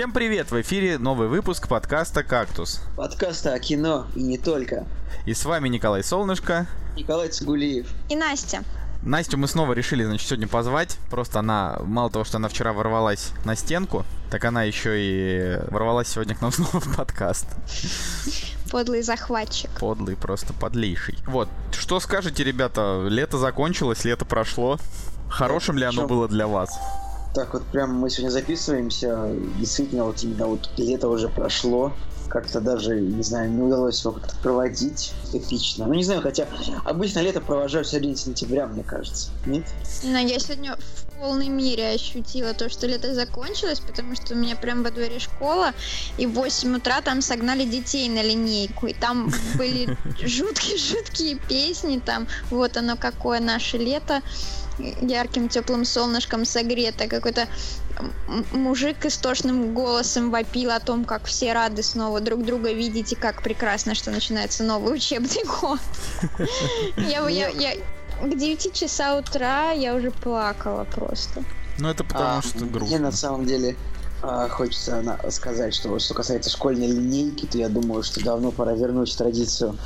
Всем привет! В эфире новый выпуск подкаста «Кактус». Подкаста о кино и не только. И с вами Николай Солнышко. Николай Цигулиев. И Настя. Настю мы снова решили, значит, сегодня позвать. Просто она, мало того, что она вчера ворвалась на стенку, так она еще и ворвалась сегодня к нам снова в подкаст. Подлый захватчик. Подлый, просто подлейший. Вот, что скажете, ребята? Лето закончилось, лето прошло. Хорошим ли оно было для вас? Так вот прям мы сегодня записываемся, действительно вот именно вот лето уже прошло, как-то даже, не знаю, не удалось его как-то проводить эпично. Ну, не знаю, хотя обычно лето провожаю в середине сентября, мне кажется. Нет? Но я сегодня в полной мере ощутила то, что лето закончилось, потому что у меня прям во дворе школа, и в 8 утра там согнали детей на линейку, и там были жуткие-жуткие песни, там вот оно какое наше лето, ярким теплым солнышком согрето. Какой-то мужик истошным голосом вопил о том, как все рады снова друг друга видеть и как прекрасно, что начинается новый учебный год. Я, я, я, к 9 часа утра я уже плакала просто. Ну это потому а, что грустно. Мне на самом деле а, хочется сказать, что что касается школьной линейки, то я думаю, что давно пора вернуть традицию,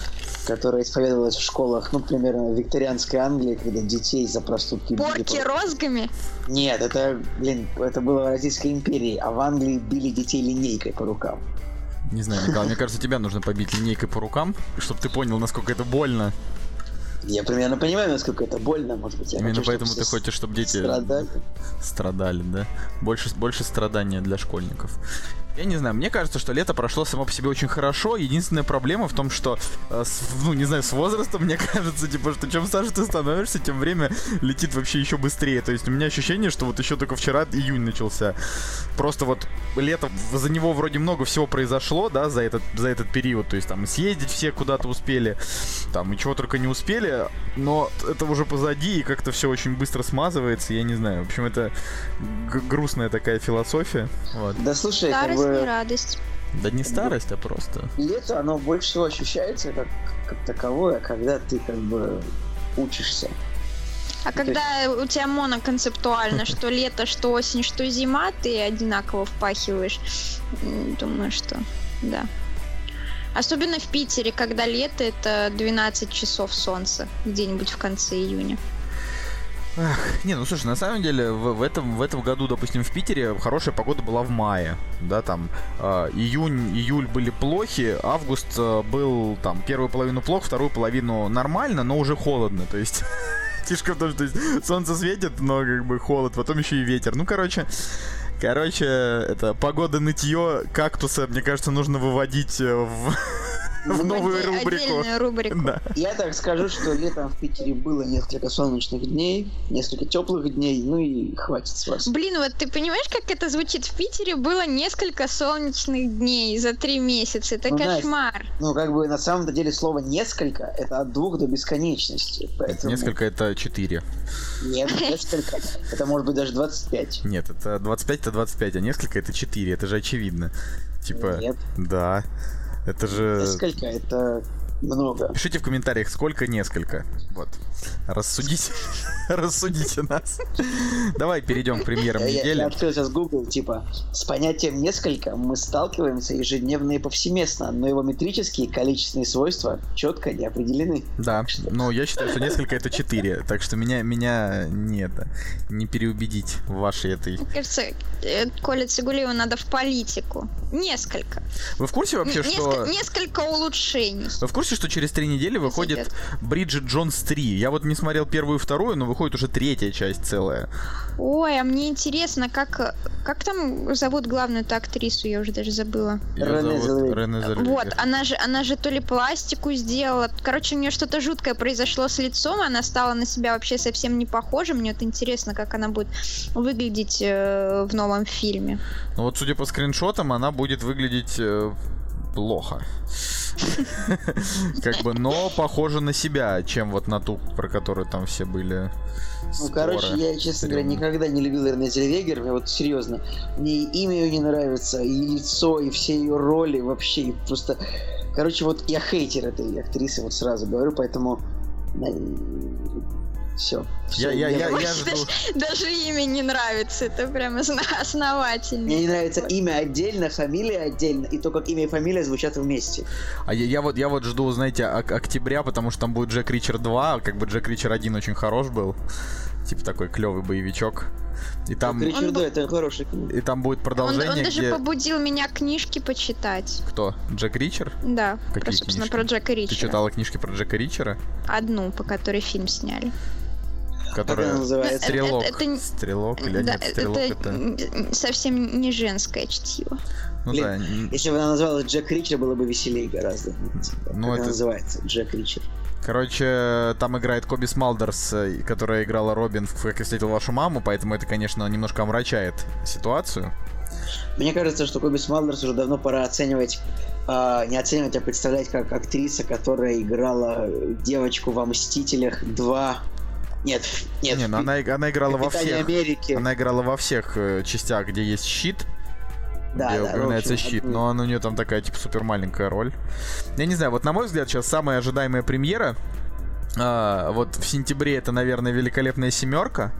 которая исповедовалась в школах, ну, примерно в викторианской Англии, когда детей за проступки Порки били... розгами? Нет, это, блин, это было в Российской империи, а в Англии били детей линейкой по рукам. Не знаю, Николай, мне кажется, тебя нужно побить линейкой по рукам, чтобы ты понял, насколько это больно. Я примерно понимаю, насколько это больно, может быть. Я Именно хочу, поэтому ты хочешь, чтобы дети страдали. страдали, да? Больше, больше страдания для школьников. Я не знаю, мне кажется, что лето прошло само по себе очень хорошо. Единственная проблема в том, что, э, с, ну, не знаю, с возрастом, мне кажется, типа, что чем старше ты становишься, тем время летит вообще еще быстрее. То есть у меня ощущение, что вот еще только вчера июнь начался. Просто вот лето, за него вроде много всего произошло, да, за этот, за этот период. То есть там съездить все куда-то успели, там и чего только не успели, но это уже позади, и как-то все очень быстро смазывается, я не знаю. В общем, это грустная такая философия. Вот. Да слушай, Старость бы... не радость. Да не старость, а просто. Лето, оно больше всего ощущается как, как таковое, когда ты как бы учишься. А когда у тебя моноконцептуально, что лето, что осень, что зима, ты одинаково впахиваешь. Думаю, что да. Особенно в Питере, когда лето это 12 часов солнца где-нибудь в конце июня. Ах, не, ну слушай, на самом деле в, в, этом, в этом году, допустим, в Питере хорошая погода была в мае, да, там э, июнь, июль были плохи, август э, был там первую половину плохо, вторую половину нормально, но уже холодно, то есть фишка в том, что солнце светит, но как бы холод, потом еще и ветер, ну короче, короче, это погода нытье кактуса, мне кажется, нужно выводить э, в в новую рубрику. рубрику. Да. Я так скажу, что летом в Питере было несколько солнечных дней, несколько теплых дней, ну и хватит с вас. Блин, вот ты понимаешь, как это звучит? В Питере было несколько солнечных дней за три месяца. Это ну, кошмар. Настя, ну, как бы на самом деле слово несколько это от двух до бесконечности. Поэтому... Несколько это четыре. Нет, несколько. Это может быть даже 25. Нет, это 25 это 25, а несколько это 4. Это же очевидно. Типа. Нет. Да. Это же... Несколько, это много. Пишите в комментариях, сколько несколько. Вот. Рассудите. Рассудите нас. Давай перейдем к премьерам недели. Я, открыл сейчас Google, типа, с понятием несколько мы сталкиваемся ежедневно и повсеместно, но его метрические количественные свойства четко не определены. Да, но я считаю, что несколько это четыре, так что меня, меня не это, не переубедить в вашей этой... Мне кажется, э, Коля Цигулева надо в политику. Несколько. Вы в курсе вообще, что... Несколько улучшений. Вы в курсе, что через три недели выходит Бриджит Джонс 3? Я вот не смотрел первую и вторую, но выходит уже третья часть целая. Ой, а мне интересно, как, как там зовут главную актрису, я уже даже забыла. Рене Зелвегер. Вот, она же, она же то ли пластику сделала, короче, у нее что-то жуткое произошло с лицом, она стала на себя вообще совсем не похожа, мне вот интересно, как она будет выглядеть э, в новом фильме. Ну вот, судя по скриншотам, она будет выглядеть э, плохо. Как бы, но похоже на себя, чем вот на ту, про которую там все были. Ну, короче, я, честно говоря, никогда не любил Рене Зельвегер, мне вот серьезно. Мне и имя ее не нравится, и лицо, и все ее роли вообще, и просто... Короче, вот я хейтер этой актрисы, вот сразу говорю, поэтому Все. Я, я, я, я жду. Даже имя не нравится, это прям основательно. Мне не нравится имя отдельно, фамилия отдельно, и то, как имя и фамилия звучат вместе. А я, я вот я вот жду, знаете, ок- октября, потому что там будет Джек Ричер 2, как бы Джек Ричер 1 очень хорош был. Типа такой клевый боевичок. И там, Ричард, Он да, был- это хороший фильм. и там будет Он, продолжение, он даже где... побудил меня книжки почитать. Кто? Джек Ричер? Да, Какие про, собственно, книжки? про Джека Ты Ричера. читала книжки про Джека Ричера? Одну, по которой фильм сняли. Как она Которая... называется? Стрелок. Это- это Стрелок или да, нет, Стрелок это... н- совсем не женское чтиво. Ну Блин, да, Если бы она называлась Джек Ричер, было бы веселее гораздо. Ну, как это- она называется? Джек Ричер. Короче, там играет Коби Смалдерс, э, которая играла Робин в «Как я встретил вашу маму», поэтому это, конечно, немножко омрачает ситуацию. Мне кажется, что Коби Смалдерс уже давно пора оценивать, а, не оценивать, а представлять как актриса, которая играла девочку во «Мстителях 2». Нет, нет. Не, ну она, она играла во «Капитане всех. Америки. Она играла во всех э, частях, где есть щит, Да, где да, в упоминается общем, щит, одну- но он- у нее там такая, типа, супер маленькая роль. Я не знаю, вот на мой взгляд, сейчас самая ожидаемая премьера, а, вот в сентябре это, наверное, «Великолепная семерка»,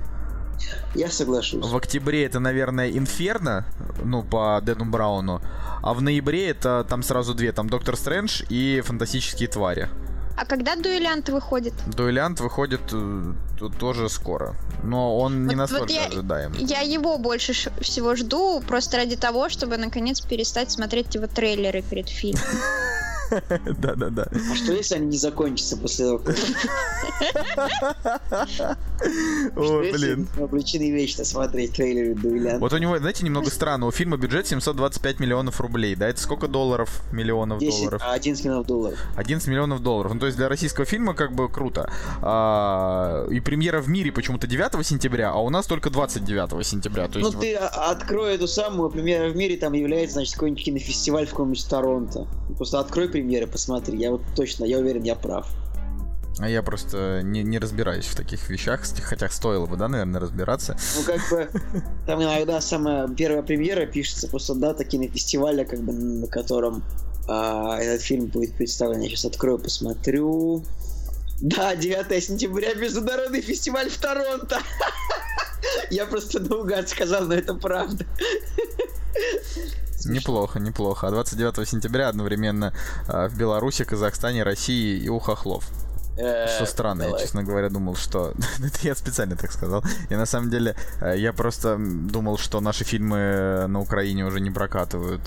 Я соглашусь. в октябре это, наверное, «Инферно», ну, по Дэну Брауну, а в ноябре это там сразу две, там «Доктор Стрэндж» и «Фантастические твари». А когда дуэлянт выходит? «Дуэлянт» выходит э, тоже скоро, но он не Вот- вот настолько я- ожидаемый. Я его больше всего жду, просто ради того, чтобы наконец перестать смотреть его трейлеры перед фильмом. Да-да-да. А что если они не закончатся после того, Ой, если блин. обречены вечно смотреть трейлеры Дуэлянт? Вот у него, знаете, немного странно. У фильма бюджет 725 миллионов рублей. Да, это сколько долларов? Миллионов 10, долларов. а 11 миллионов долларов. 11 миллионов долларов. Ну, то есть для российского фильма как бы круто. А, и премьера в мире почему-то 9 сентября, а у нас только 29 сентября. Ну ты а- открой эту самую премьеру в мире, там является, значит, какой-нибудь кинофестиваль в каком-нибудь Торонто. Просто открой премьеры, посмотри. Я вот точно, я уверен, я прав. А я просто не, не разбираюсь в таких вещах, хотя стоило бы, да, наверное, разбираться. Ну, как бы, там иногда самая первая премьера пишется просто дата кинофестиваля, как бы, на котором а, этот фильм будет представлен. Я сейчас открою, посмотрю. Да, 9 сентября, Международный фестиваль в Торонто. Я просто наугад сказал, но это правда. Неплохо, неплохо. А 29 сентября одновременно а, в Беларуси, Казахстане, России и у хохлов. Э, Что странно, я, честно говоря, думал, что... Это я специально так сказал. И на самом деле, э, я просто думал, что наши фильмы э, на Украине уже не прокатывают.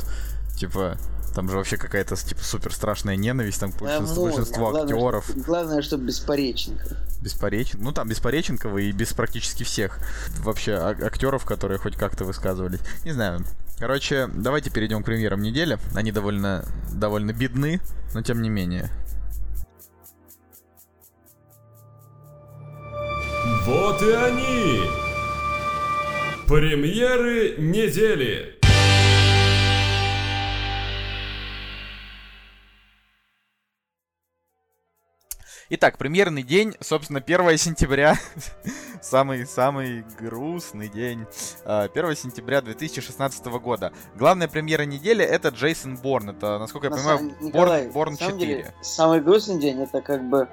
Типа, там же вообще какая-то, типа, супер страшная ненависть, там большинство, много. большинство Главное, актеров. что- Главное, чтобы без Пореченко. Беспоречен... Ну, там Беспореченкова и без практически всех вообще а- актеров, которые хоть как-то высказывались. Не знаю. Короче, давайте перейдем к премьерам недели. Они довольно, довольно бедны, но тем не менее. Вот и они! Премьеры недели! Итак, премьерный день, собственно, 1 сентября. Самый-самый грустный день. А, 1 сентября 2016 года. Главная премьера недели это Джейсон Борн. Это, насколько я На понимаю, самом- Николай, Борн на самом 4. деле, самый грустный день это как бы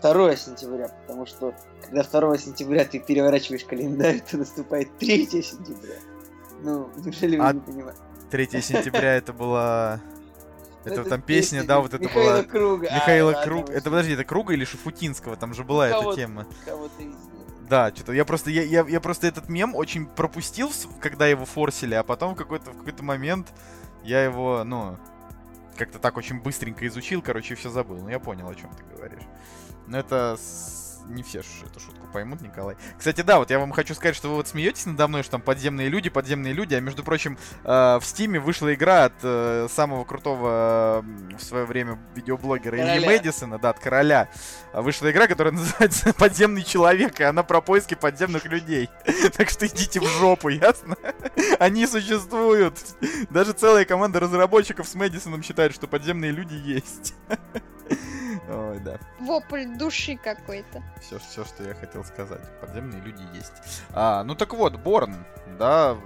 2 сентября, потому что когда 2 сентября ты переворачиваешь календарь, то наступает 3 сентября. Ну, неужели вы А- не понимаете? 3 сентября это была... Это Это там песня, песня да, вот это Михаила была... Круга. А, Михаила ладно, Круг. Это, подожди, это Круга или Шафутинского? Там же была эта Кого-то. тема. Кого-то из них. Да, что-то я просто я, я, я просто этот мем очень пропустил, когда его форсили, а потом в какой-то в какой-то момент я его, ну, как-то так очень быстренько изучил, короче, все забыл. Ну, я понял, о чем ты говоришь. Но это не все эту шутку поймут, Николай. Кстати, да, вот я вам хочу сказать, что вы вот смеетесь надо мной, что там подземные люди, подземные люди, а между прочим, э, в Стиме вышла игра от э, самого крутого э, в свое время видеоблогера Ильи. Мэдисона, да, от короля. А Вышла игра, которая называется «Подземный человек», и она про поиски подземных людей. Так что идите в жопу, ясно? Они существуют. Даже целая команда разработчиков с Мэдисоном считает, что подземные люди есть. Ой, да. Вопль души какой-то. Все, все, что я хотел сказать. Подземные люди есть. А, ну так вот, Борн, да,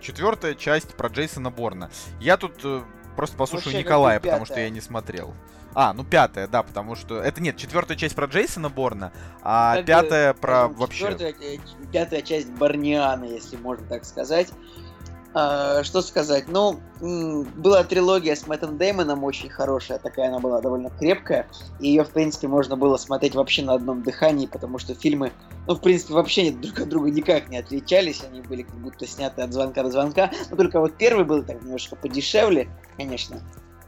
четвертая часть про Джейсона Борна. Я тут э, просто послушаю Вообще, как Николая, потому что я не смотрел. А, ну пятая, да, потому что... Это нет, четвертая часть про Джейсона Борна, а Как бы, пятая про вообще... четвертая, ч- пятая часть Барниана, если можно так сказать. А, что сказать? Ну, была трилогия с Мэттом Дэймоном очень хорошая, такая она была довольно крепкая. И ее, в принципе, можно было смотреть вообще на одном дыхании, потому что фильмы, ну, в принципе, вообще друг от друга никак не отличались. Они были как будто сняты от звонка до звонка. Но только вот первый был так немножко подешевле, конечно.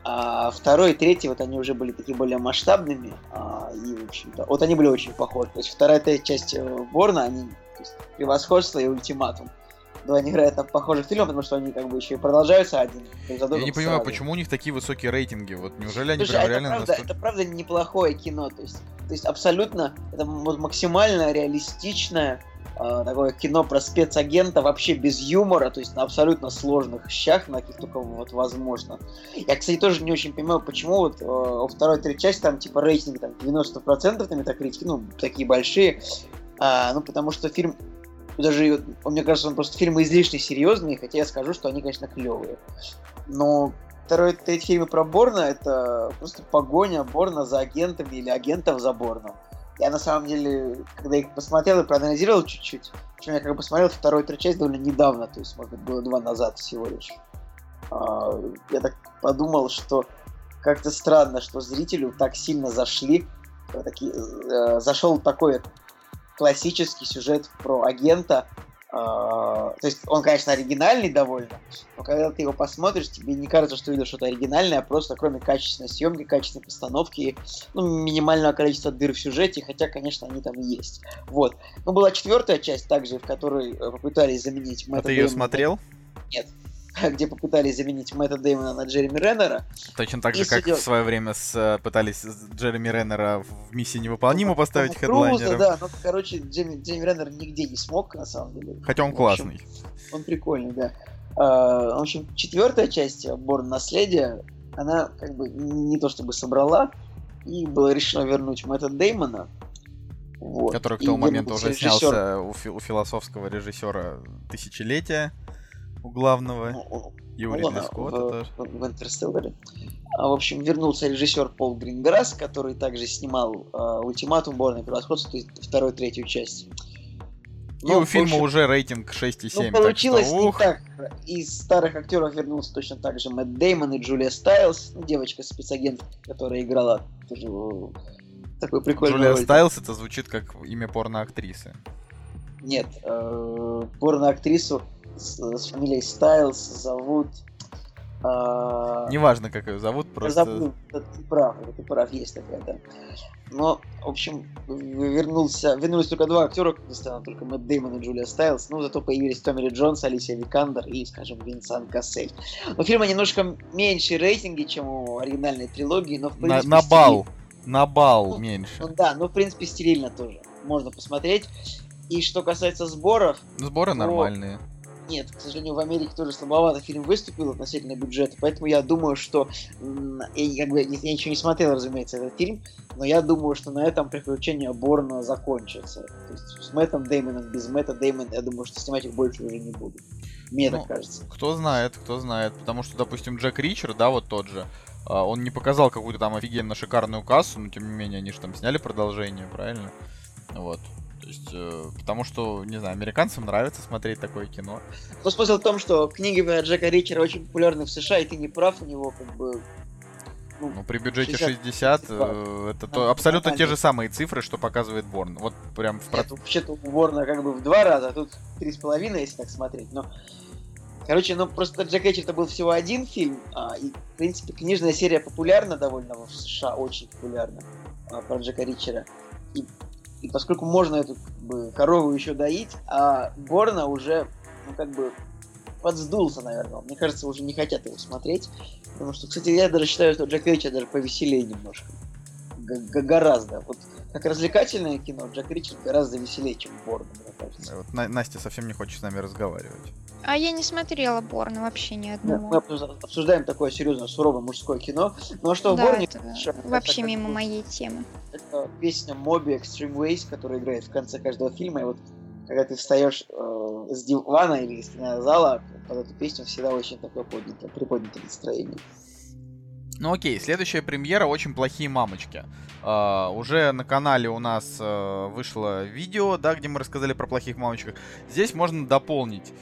А второй и третий, вот они уже были такие более масштабными. а, и, в общем-то, вот они были очень похожи. То есть вторая и третья часть э, Борна, они есть, превосходство и ультиматум. Но они играют на похожих фильмах, потому что они как бы еще и продолжаются один Я не понимаю, сразу. почему у них такие высокие рейтинги. Вот неужели они Слушай, прям а это, реально правда, настолько... это правда неплохое кино. То есть, то есть абсолютно это вот максимально реалистичное э, такое кино про спецагента вообще без юмора, то есть на абсолютно сложных щах, на каких только вот возможно. Я, кстати, тоже не очень понимаю, почему вот э, во второй третьей части там типа рейтинг там 90% на метакритике, ну, такие большие. А, ну, потому что фильм даже, он, мне кажется, он просто фильмы излишне серьезные, хотя я скажу, что они, конечно, клевые. Но второй, третий фильм про Борна это просто погоня Борна за агентами или агентов за Борном. Я на самом деле, когда их посмотрел и проанализировал чуть-чуть, причем я как бы посмотрел вторую третью часть довольно недавно, то есть, может быть, было два назад всего лишь. А, я так подумал, что как-то странно, что зрителю так сильно зашли, э, такие, э, зашел такой классический сюжет про агента. а, то есть он, конечно, оригинальный довольно, но когда ты его посмотришь, тебе не кажется, что видишь что-то оригинальное, а просто кроме качественной съемки, качественной постановки и ну, минимального количества дыр в сюжете, хотя, конечно, они там есть. Вот. Ну, была четвертая часть также, в которой э, попытались заменить А ты ее смотрел? где попытались заменить Мэтта Дэймона на Джереми Реннера. Точно так же, как судя- в свое время с, э, пытались Джереми Реннера в миссии невыполнимо поставить Тома Круза, хедлайнером. Да, ну, короче, Джереми, Джереми Реннер нигде не смог, на самом деле. Хотя он В общем, классный. Он прикольный, да. А, В общем, четвертая часть Борн Наследия, она как бы не то чтобы собрала, и было решено вернуть Мэтта Деймона. Вот. который к И тому моменту уже режиссер. снялся у, фи- у философского режиссера Тысячелетия, у главного, Ну, и у ну, Ридли ладно, Скотта в, тоже. в- в «Интерстелларе». А, в общем, вернулся режиссер Пол Гринграсс, который также снимал а, «Ультиматум», «Борное превосходство», то есть вторую, третью часть. И Ну, у в фильма общем, уже рейтинг 6,7. Ну, получилось так что, не ух, так. Из старых актеров вернулся точно так же Мэтт Деймон и Джулия Стайлз, ну, девочка-спецагент, которая играла тоже э, такой прикольный Джулия роль. Стайлс, это звучит как имя порно-актрисы. Нет, э, порно-актрису с, с фамилией Стайлз зовут... э, Неважно, как ее зовут, просто... забыл, ты прав, ты прав, есть такая, да. Но, в общем, вернулся, вернулись только два актера, как ни странно, только Мэтт Деймон и Джулия Стайлз, но зато появились Томми Ли Джонс, Алисия Викандер и, скажем, Винсан Кассель. У фильма немножко меньше рейтинги, чем у оригинальной трилогии, но в На, принципе... на стиль- бал. На бал Ну, меньше. Ну да, ну в принципе стерильно тоже. Можно посмотреть. И что касается сборов, Сборы ну, нормальные. Нет, к сожалению, в Америке тоже слабовато фильм выступил относительно бюджета, поэтому я думаю, что я, как бы, я ничего не смотрел, разумеется, этот фильм, но я думаю, что на этом приключения Борна закончатся. То есть с Мэттом Деймоном, без Мэтта Деймона, я думаю, что снимать их больше уже не будут. Мне Ну, так кажется. Кто знает, кто знает. Потому что, допустим, Джек Ричер, да, вот тот же, а, он не показал какую-то там офигенно шикарную кассу, но тем не менее, они же там сняли продолжение, правильно? Вот. То есть, э, потому что, не знаю, американцам нравится смотреть такое кино. Но смысл в том, что книги про Джека Ричера очень популярны в США, и ты не прав, у него как бы... ну, Ну, при бюджете 60, 60, э, это то, Да, абсолютно те же самые цифры, что показывает Борн. Вот прям в Нет, вообще-то у Ворна как бы в два раза, а тут три с половиной, если так смотреть. Но, короче, ну просто Джек Ричер это был всего один фильм, а, и, в принципе, книжная серия популярна довольно в США, очень популярна а, про Джека Ричера. И, и поскольку можно эту как бы, корову еще доить, а Борна уже, ну, как бы, подсдулся, наверное. Мне кажется, уже не хотят его смотреть. Потому что, кстати, я даже считаю, что Джек Ричер даже повеселее немножко. Г- гораздо. Вот как развлекательное кино, Джек Ричард гораздо веселее, чем Борн, мне кажется. Вот На- Настя совсем не хочет с нами разговаривать. А я не смотрела Борна вообще ни Мы, одного. мы обсужда- обсуждаем такое серьезное, суровое мужское кино. Ну а что в Да, Борне? это это вообще как мимо бы- моей темы. Это песня Моби Extreme Ways, которая играет в конце каждого фильма. И вот когда ты встаешь э, с дивана или из кинозала, под эту песню всегда очень такое поднятое, приподнятое настроение. Ну окей, следующая премьера «Очень плохие мамочки». А, уже на канале у нас а, вышло видео, да, где мы рассказали про плохих мамочках. Здесь можно дополнить.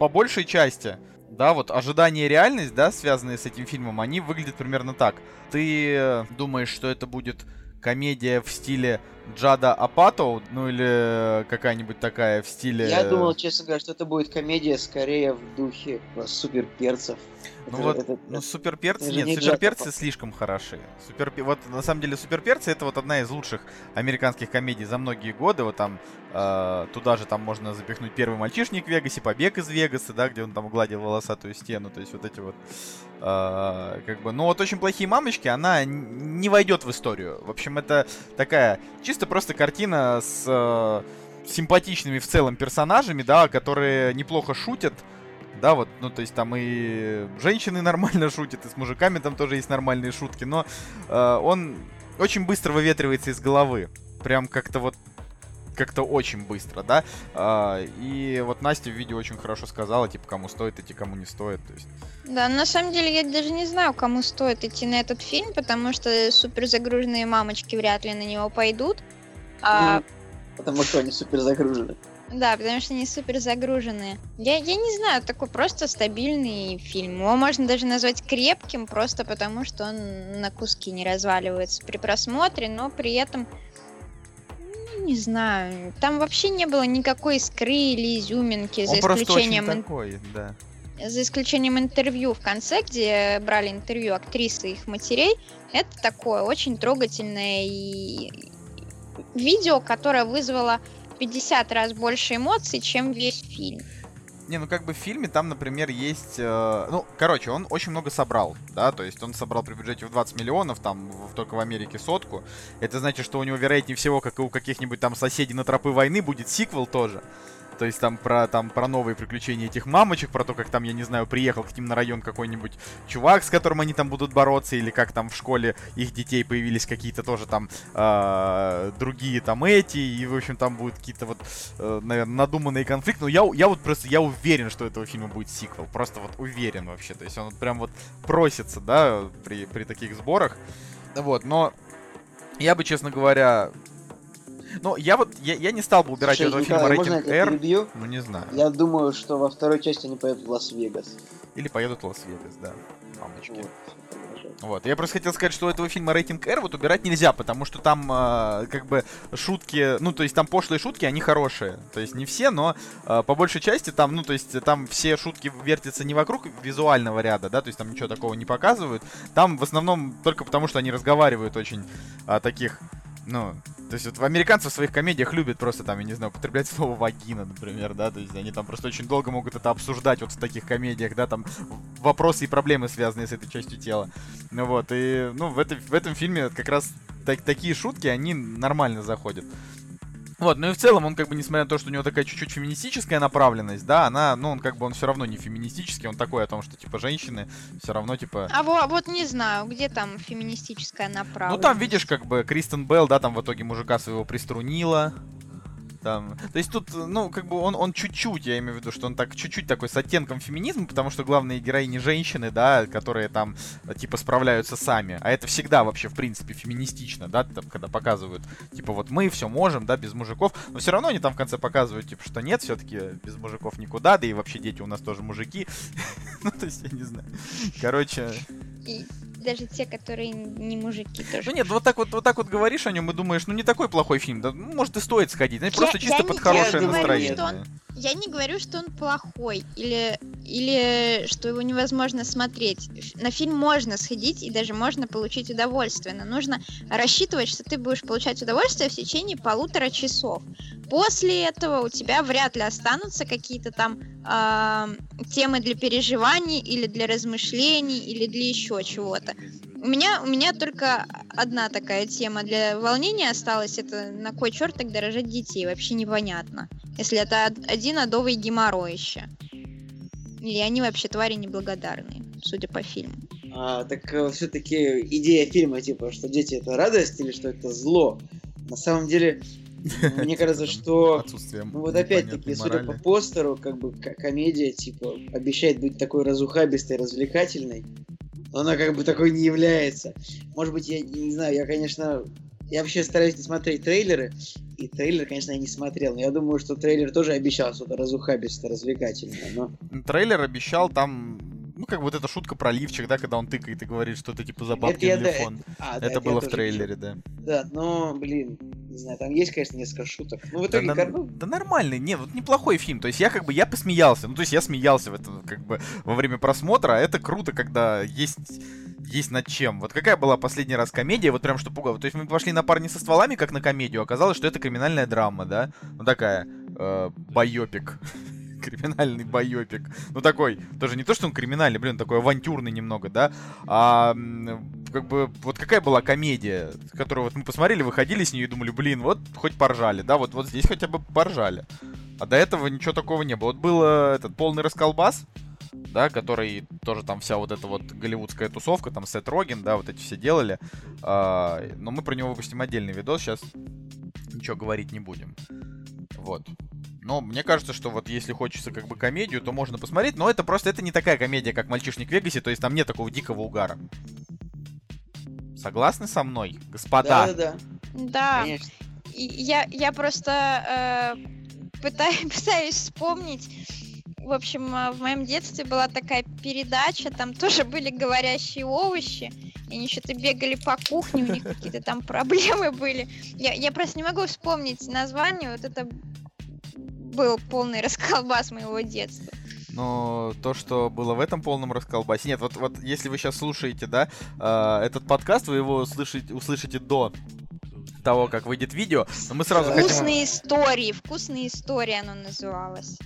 По большей части, да, вот ожидание и реальность, да, связанные с этим фильмом, они выглядят примерно так. Ты э, думаешь, что это будет комедия в стиле Джада Апато, ну или какая-нибудь такая в стиле... Я думал, честно говоря, что это будет комедия скорее в духе супер перцев. Ну это, вот, это, ну суперперцы, нет, не суперперцы Джад слишком хороши. Супер, вот на самом деле суперперцы это вот одна из лучших американских комедий за многие годы. Вот там э, туда же там можно запихнуть первый мальчишник в Вегасе, побег из Вегаса, да, где он там гладил волосатую стену, то есть вот эти вот э, как бы, ну вот очень плохие мамочки, она не войдет в историю. В общем, это такая чисто просто картина с э, симпатичными в целом персонажами, да, которые неплохо шутят да, вот, ну, то есть там и женщины нормально шутят, и с мужиками там тоже есть нормальные шутки, но э, он очень быстро выветривается из головы. Прям как-то вот как-то очень быстро, да. А, и вот Настя в видео очень хорошо сказала, типа, кому стоит идти, кому не стоит. То есть... Да, на самом деле я даже не знаю, кому стоит идти на этот фильм, потому что супер загруженные мамочки вряд ли на него пойдут. А... Ну, потому что они супер загружены. Да, потому что они супер загруженные. Я, я не знаю, такой просто стабильный фильм. Его можно даже назвать крепким, просто потому что он на куски не разваливается при просмотре, но при этом не знаю. Там вообще не было никакой искры или изюминки, за Он исключением. такой, да. За исключением интервью в конце, где брали интервью актрисы и их матерей, это такое очень трогательное и видео, которое вызвало 50 раз больше эмоций, чем весь фильм. Не, ну как бы в фильме там, например, есть... Э, ну, короче, он очень много собрал, да, то есть он собрал при бюджете в 20 миллионов, там, в, только в Америке сотку. Это значит, что у него, вероятнее всего, как и у каких-нибудь там соседей на тропы войны, будет сиквел тоже. То есть там про, там про новые приключения этих мамочек, про то, как там, я не знаю, приехал к ним на район какой-нибудь чувак, с которым они там будут бороться, или как там в школе их детей появились какие-то тоже там э, другие там эти, и, в общем, там будут какие-то вот, э, наверное, надуманные конфликты. Но я, я вот просто, я уверен, что этого фильма будет сиквел. Просто вот уверен вообще. То есть он вот прям вот просится, да, при, при таких сборах. Вот, но я бы, честно говоря, ну, я вот, я, я не стал бы убирать Слушай, этого Николай, фильма рейтинг R. Перебью? Ну, не знаю. Я думаю, что во второй части они поедут в Лас-Вегас. Или поедут в Лас-Вегас, да. Мамочки. Вот. Вот. Я просто хотел сказать, что у этого фильма рейтинг R вот убирать нельзя, потому что там э, как бы шутки, ну то есть там пошлые шутки, они хорошие. То есть не все, но э, по большей части там, ну то есть там все шутки вертятся не вокруг визуального ряда, да, то есть там ничего такого не показывают. Там в основном только потому, что они разговаривают очень о таких ну, то есть вот в американцев в своих комедиях любят просто там, я не знаю, употреблять слово вагина, например, да, то есть они там просто очень долго могут это обсуждать вот в таких комедиях, да, там вопросы и проблемы, связанные с этой частью тела. Ну вот, и, ну, в, этой, в этом фильме как раз так, такие шутки, они нормально заходят. Вот, ну и в целом он как бы, несмотря на то, что у него такая чуть-чуть феминистическая направленность, да, она, ну, он как бы, он все равно не феминистический, он такой о том, что, типа, женщины все равно, типа... А вот, вот не знаю, где там феминистическая направленность? Ну, там, видишь, как бы, Кристен Белл, да, там в итоге мужика своего приструнила, там. То есть тут, ну, как бы он, он чуть-чуть, я имею в виду, что он так чуть-чуть такой с оттенком феминизма, потому что главные героини женщины, да, которые там типа справляются сами. А это всегда вообще, в принципе, феминистично, да, там, когда показывают, типа, вот мы все можем, да, без мужиков. Но все равно они там в конце показывают, типа, что нет, все-таки без мужиков никуда, да и вообще дети у нас тоже мужики. ну, то есть, я не знаю. Короче даже те, которые не мужики тоже. Ну нет, вот так вот, вот так вот говоришь о нем и думаешь, ну не такой плохой фильм, да, ну, может и стоит сходить, знаете, просто я, чисто я под не, хорошее настроение. Говорю, он, я не говорю, что он плохой или или что его невозможно смотреть. На фильм можно сходить и даже можно получить удовольствие, но нужно рассчитывать, что ты будешь получать удовольствие в течение полутора часов. После этого у тебя вряд ли останутся какие-то там э, темы для переживаний или для размышлений или для еще чего-то. У меня, у меня только одна такая тема для волнения осталась. Это на кой черт тогда рожать детей? Вообще непонятно. Если это один адовый геморрой еще. Или они вообще твари неблагодарные, судя по фильму. А, так э, все-таки идея фильма, типа, что дети это радость или что это зло. На самом деле, мне кажется, что... Ну вот опять-таки, судя по постеру, как бы комедия, типа, обещает быть такой разухабистой, развлекательной. Она как бы такой не является. Может быть, я не знаю, я, конечно, я вообще стараюсь не смотреть трейлеры, и трейлер, конечно, я не смотрел, но я думаю, что трейлер тоже обещал что-то разухабистое, развлекательное, но... Трейлер обещал там ну, как вот эта шутка про лифчик, да, когда он тыкает и говорит что-то типа за бабки я- телефон. А, да, Это я было в трейлере, да. Да, но, блин, не знаю, там есть, конечно, несколько шуток. Ну, в Да, итоге, на- кор- ну, да нормальный, не, вот неплохой фильм. То есть я как бы, я посмеялся. Ну, то есть я смеялся в этом, как бы, во время просмотра. а Это круто, когда есть, есть над чем. Вот какая была последний раз комедия, вот прям что пугало. То есть мы пошли на парни со стволами, как на комедию. Оказалось, что это криминальная драма, да? Ну, такая, э, байопик. Криминальный байопик. Ну, такой, тоже не то, что он криминальный, блин, такой авантюрный немного, да? А, как бы, вот какая была комедия, которую вот мы посмотрели, выходили с нее и думали, блин, вот хоть поржали, да, вот, вот здесь хотя бы поржали. А до этого ничего такого не было. Вот был э, этот полный расколбас, да, который тоже там вся вот эта вот голливудская тусовка, там Сет Роген, да, вот эти все делали. А, но мы про него выпустим отдельный видос, сейчас ничего говорить не будем. Вот. Но мне кажется, что вот если хочется как бы комедию, то можно посмотреть, но это просто, это не такая комедия, как «Мальчишник в Вегасе», то есть там нет такого дикого угара. Согласны со мной, господа? да-да-да, Да, конечно. и я, я просто э, пытаюсь, пытаюсь вспомнить. В общем, э, в моем детстве была такая передача, там тоже были говорящие овощи, и они что-то бегали по кухне, у них какие-то там проблемы были. Я, я просто не могу вспомнить название, вот это был полный расколбас моего детства. Но то, что было в этом полном расколбасе... Нет, вот, вот если вы сейчас слушаете, да, э, этот подкаст, вы его услышите, услышите до того, как выйдет видео, но мы сразу хотим... Вкусные истории, вкусные истории оно называлось.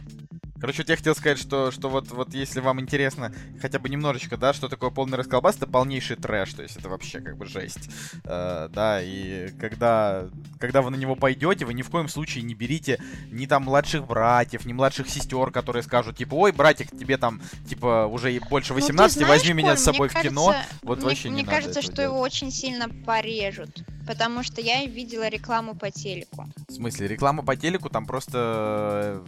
Короче, вот я хотел сказать, что, что вот, вот если вам интересно хотя бы немножечко, да, что такое полный расколбас, это полнейший трэш, то есть это вообще как бы жесть. Э, да, и когда, когда вы на него пойдете, вы ни в коем случае не берите ни там младших братьев, ни младших сестер, которые скажут, типа, ой, братик, тебе там, типа, уже больше Ну, ты 18, знаешь, возьми меня с собой мне в кино. кажется- Вот мне, вообще не мне надо кажется, что его делать. очень сильно порежут. Потому что я видела рекламу по телеку. В смысле, реклама по телеку там просто...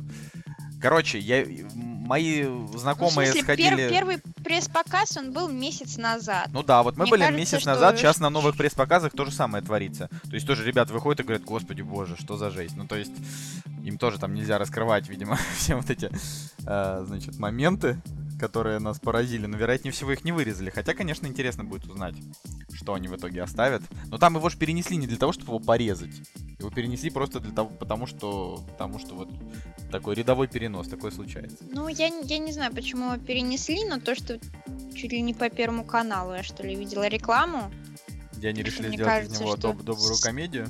Короче, я... мои Ну, знакомые смысле, пер- сходили... первый пресс-показ, он был месяц назад. Ну да, вот мы Мне были кажется, месяц что назад, сейчас на новых пресс-показах то же самое творится. То есть тоже ребята выходят и говорят, господи боже, что за жесть. Ну то есть им тоже там нельзя раскрывать, видимо, все вот эти, э, значит, моменты, которые нас поразили. Но вероятнее всего их не вырезали. Хотя, конечно, интересно будет узнать, что они в итоге оставят. Но там его же перенесли не для того, чтобы его порезать. Его перенесли просто для того, потому что, потому что вот такой рядовой перенос, такое случается. Ну, я, не- я не знаю, почему его перенесли, но то, что чуть ли не по Первому каналу я, что ли, видела рекламу. Где они решили Мне сделать из кажется, него что доб- добрую комедию.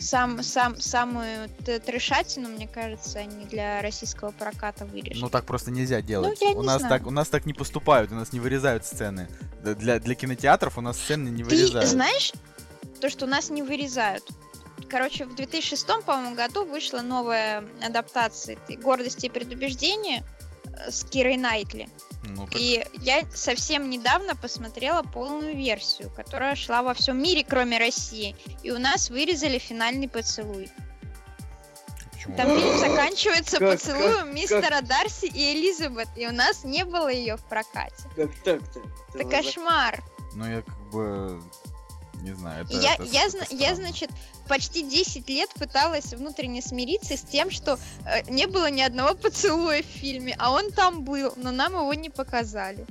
Сам, сам, самую трешатину, мне кажется, они для российского проката вырежут. Ну так просто нельзя делать. я у не нас знаю. так у нас так не поступают, у нас не вырезают сцены. Для, для кинотеатров у нас сцены не Ты вырезают. знаешь, то, что нас не вырезают. Короче, в 2006, по-моему, году вышла новая адаптация «Гордости и предубеждения» э, с Кирой Найтли. Ну, так И я совсем недавно посмотрела полную версию, которая шла во всем мире, кроме России. И у нас вырезали финальный поцелуй. почему? Там фильм заканчивается Как- поцелуем мистера Дарси и Элизабет, и у нас не было ее в прокате. Как так-то? Это кошмар. Ну я как бы не знаю. Это, я, это- я, зна- я, значит, почти 10 лет пыталась внутренне смириться с тем, что э, не было ни одного поцелуя в фильме, а он там был, но нам его не показали.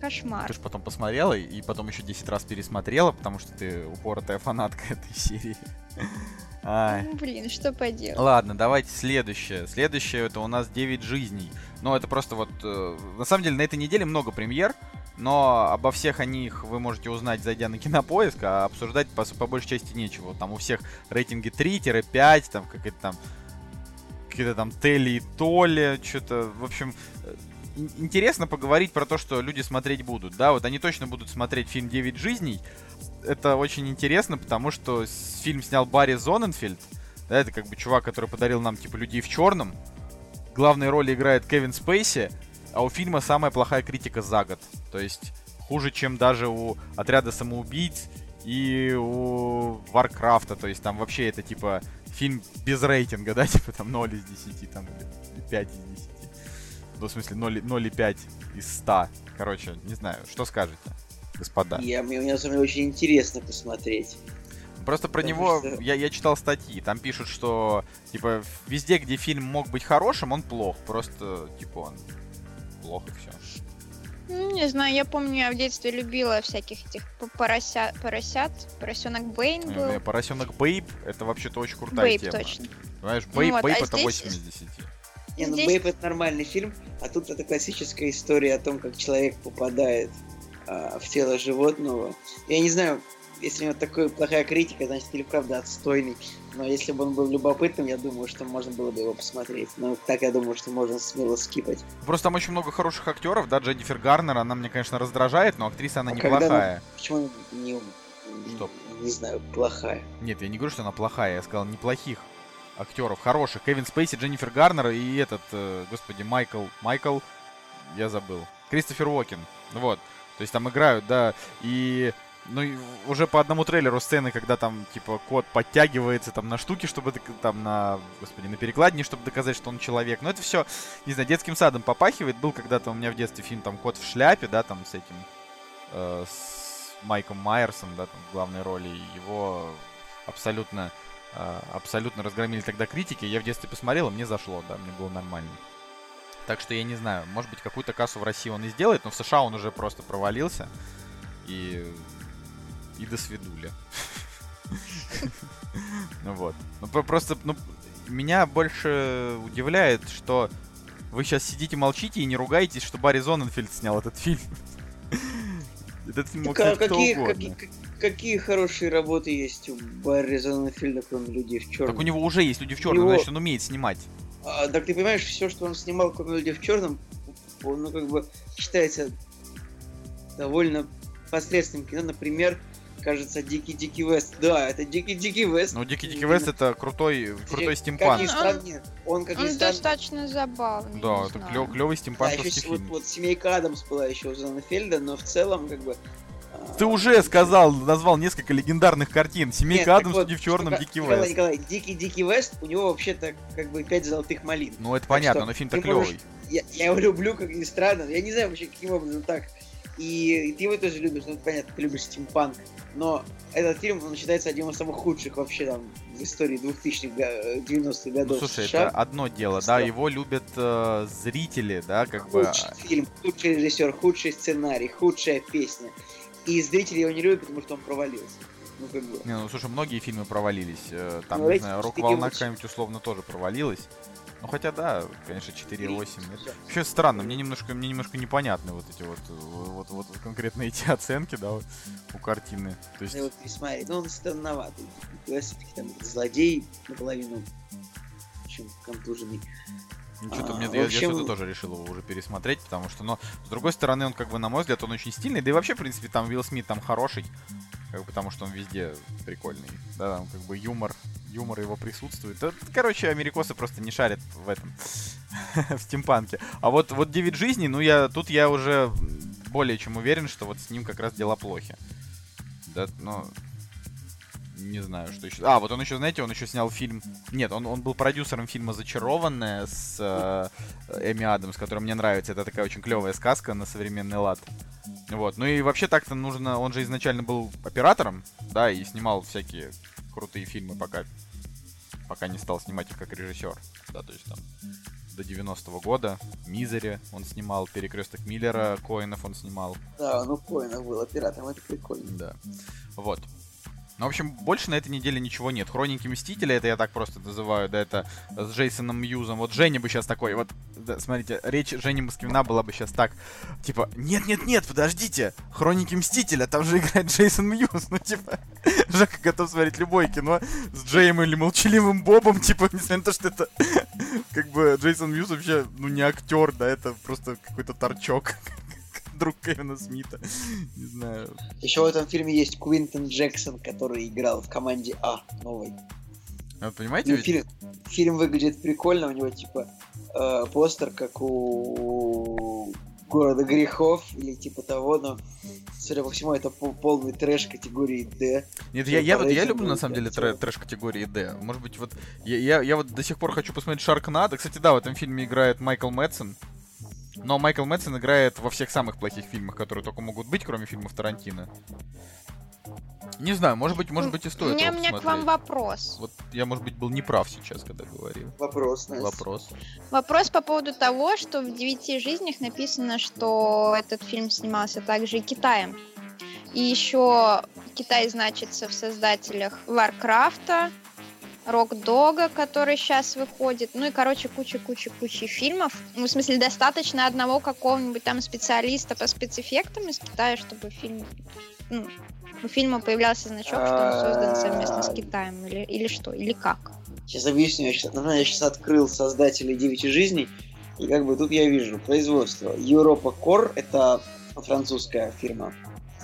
Кошмар. Ты же потом посмотрела и потом еще 10 раз пересмотрела, потому что ты упоротая фанатка этой серии. Ай. Ну, блин, что поделать. Ладно, давайте следующее. Следующее это у нас 9 жизней. Но это просто вот... э, на самом деле на этой неделе много премьер, но обо всех о них вы можете узнать, зайдя на Кинопоиск, а обсуждать по, по большей части нечего. Там у всех рейтинги 3-5, там какие-то там... Какие-то там Телли и Толи, что-то... В общем, э, ин- интересно поговорить про то, что люди смотреть будут. Да, вот они точно будут смотреть фильм «Девять жизней». Это очень интересно, потому что фильм снял Барри Зоненфельд. Да, это как бы чувак, который подарил нам, типа, людей в черном. Главной роли играет Кевин Спейси, а у фильма самая плохая критика за год. То есть хуже, чем даже у отряда самоубийц и у Варкрафта. То есть там вообще это типа фильм без рейтинга, да, типа там 0 из 10, там, или 5 из 10. Ну, в смысле, 0, 0,5 из 100. Короче, не знаю, что скажете? господа. Я, мне, мне, на самом деле, очень интересно посмотреть. Просто про Потому него что- я, я читал статьи. Там пишут, что типа везде, где фильм мог быть хорошим, он плох. Просто типа он плох и все. Ну, не знаю, я помню, я в детстве любила всяких этих порося... поросят. Поросенок Бэйн был. Поросенок Бейб это вообще-то очень крутая Бэйб, тема. точно. Понимаешь, Ну Бейб, вот, Бейб а это здесь- 8 из 10. Не, ну Здесь- Бейб это нормальный фильм, а тут это классическая история о том, как человек попадает а, в тело животного. Я не знаю, если у него такая плохая критика, значит фильм правда отстойный. Но если бы он был любопытным, я думаю, что можно было бы его посмотреть. Но так я думаю, что можно смело скипать. Просто там очень много хороших актеров, да, Дженнифер Гарнер, она мне, конечно, раздражает, но актриса она А когда неплохая. Почему не, не, Что? не знаю, плохая? Нет, я не говорю, что она плохая, я сказал неплохих актеров, хороших. Кевин Спейси, Дженнифер Гарнер и этот, э, господи, Майкл, Майкл, я забыл. Кристофер Уокен, вот. То есть там играют, да, и ну, уже по одному трейлеру сцены, когда там, типа, кот подтягивается там на штуки, чтобы, там, на, господи, на перекладине, чтобы доказать, что он человек. Но это все, не знаю, детским садом попахивает. Был когда-то у меня в детстве фильм, там, «Кот в шляпе», да, там, с этим, э, с Майком Майерсом, да, там, в главной роли. Его абсолютно, э, абсолютно разгромили тогда критики. Я в детстве посмотрел, и мне зашло, да, мне было нормально. Так что я не знаю, может быть, какую-то кассу в России он и сделает, но в США он уже просто провалился. И... И до свидуля. Ну вот. Ну про- просто, ну, меня больше удивляет, что вы сейчас сидите, молчите и не ругаетесь, что Барри Зоненфельд снял этот фильм. Этот фильм мог Так, снять кто какие, угодно. хорошие работы есть у Барри Зонненфельда, кроме людей в черном? Так у него уже есть люди в черном, значит, он умеет снимать. А, так ты понимаешь, все, что он снимал, кроме людей в черном, он, ну, как бы, считается довольно посредственным кино. Например, кажется, Дикий Дикий Вест. Да, это Дикий Дикий Вест. Ну, Дикий Дикий Вест это крутой, крутой Как стимпанк. ни Он- он, как Он достаточно забавный. Да, это клё- клевый да, стимпанковский еще вот, фильм. вот Семейка Адамс была еще у Зонненфельда, но в целом, как бы... а, Ты уже сказал, назвал несколько легендарных картин. Семейка Адамс, вот, в черном, Николай- Дикий Николай, Вест. Николай, Дикий Дикий Вест, у него вообще-то как бы пять золотых малин. Ну, это Так понятно, что но фильм-то ты можешь- клевый. Я, я его люблю, как ни странно. Я не знаю вообще, каким образом так. И, и ты его тоже любишь, ну, понятно, ты любишь стимпанк. Но этот фильм, он считается одним из самых худших вообще там в истории 2000-х, га- 90-х Ну, годов слушай, США. это одно дело, да, Что? его любят э, зрители, да, как бы. Худший фильм, худший режиссер, худший сценарий, худшая песня. И зрители его не любят, потому что он провалился. Ну, как бы. Не, ну слушай, многие фильмы провалились. э, Там, Ну, не знаю, рок-волна какая-нибудь условно тоже провалилась. Ну хотя да, конечно, 4,8. Всё. нет. Вообще странно, мне немножко, мне немножко непонятны вот эти вот, э, вот, вот, конкретно эти оценки, да, вот, у картины. То есть, Надо его пересмотреть. Ну, он странноватый. Все-таки там злодей наполовину, в общем, контуженный. Ну, что-то а, мне, я, я общем- что-то тоже решил его уже пересмотреть, потому что, но, с другой стороны, он, как бы, на мой взгляд, он очень стильный, да и вообще, в принципе, там Уилл Смит там хороший, как бы, потому что он везде прикольный, да, там, как бы, юмор, юмор его присутствует. Да, короче, америкосы просто не шарят в этом, в стимпанке. А вот, вот «Девять жизней», ну, я, тут я уже более чем уверен, что вот с ним как раз дела плохи. Да, ну, не знаю, что еще. А, вот он еще, знаете, он еще снял фильм. Нет, он, он был продюсером фильма Зачарованная с э, Эми Адамс, который мне нравится. Это такая очень клевая сказка на современный лад. Вот. Ну и вообще так-то нужно. Он же изначально был оператором, да, и снимал всякие крутые фильмы, пока пока не стал снимать их как режиссер. Да, то есть там до 90-го года. Мизери он снимал, Перекресток Миллера, Коинов он снимал. Да, ну Коинов был оператором, это прикольно. Да. Вот. Ну, в общем, больше на этой неделе ничего нет. Хроники Мстителя, это я так просто называю, да, это с Джейсоном Мьюзом. Вот Женя бы сейчас такой, вот, да, смотрите, речь Жени Москвина была бы сейчас так, типа, нет-нет-нет, подождите, Хроники Мстителя, там же играет Джейсон Мьюз, ну, типа, Жека готов смотреть любое кино с Джеем или Молчаливым Бобом, типа, несмотря на то, что это, как бы, Джейсон Мьюз вообще, ну, не актер, да, это просто какой-то торчок, друг Кевина Смита, не знаю, Еще в этом фильме есть Квинтон Джексон, который играл в команде А новой. Вот понимаете, Ну, ведь- фильм, фильм выглядит прикольно, у него типа э, постер, как у города грехов или типа того, но судя по всему, это пол- полный трэш категории D. Нет, я, я, вот, я люблю на самом деле всё. трэ- трэш категории D. Может быть, вот я, я, я вот до сих пор хочу посмотреть Шаркнадо. Кстати, да, в этом фильме играет Майкл Мэтсон. Но Майкл Мэтсон играет во всех самых плохих фильмах, которые только могут быть, кроме фильмов Тарантино. Не знаю, может быть, может быть и У стоит меня, его у меня к вам посмотреть. вопрос. Вот я, может быть, был неправ сейчас, когда говорил. Вопрос, Настя. Вопрос. Вопрос по поводу того, что в «Девяти жизнях» написано, что этот фильм снимался также и Китаем. И еще Китай значится в создателях Варкрафта, Рок-Дога, который сейчас выходит, ну и, короче, куча-куча-куча фильмов. Ну, в смысле, достаточно одного какого-нибудь там специалиста по спецэффектам из Китая, чтобы фильм... ну, у фильма появлялся значок, что он создан совместно с Китаем, или, или что, или как? Сейчас объясню. Я сейчас, например, я сейчас открыл создателей «Девяти жизней», и как бы тут я вижу производство. Europa Core — это французская фирма.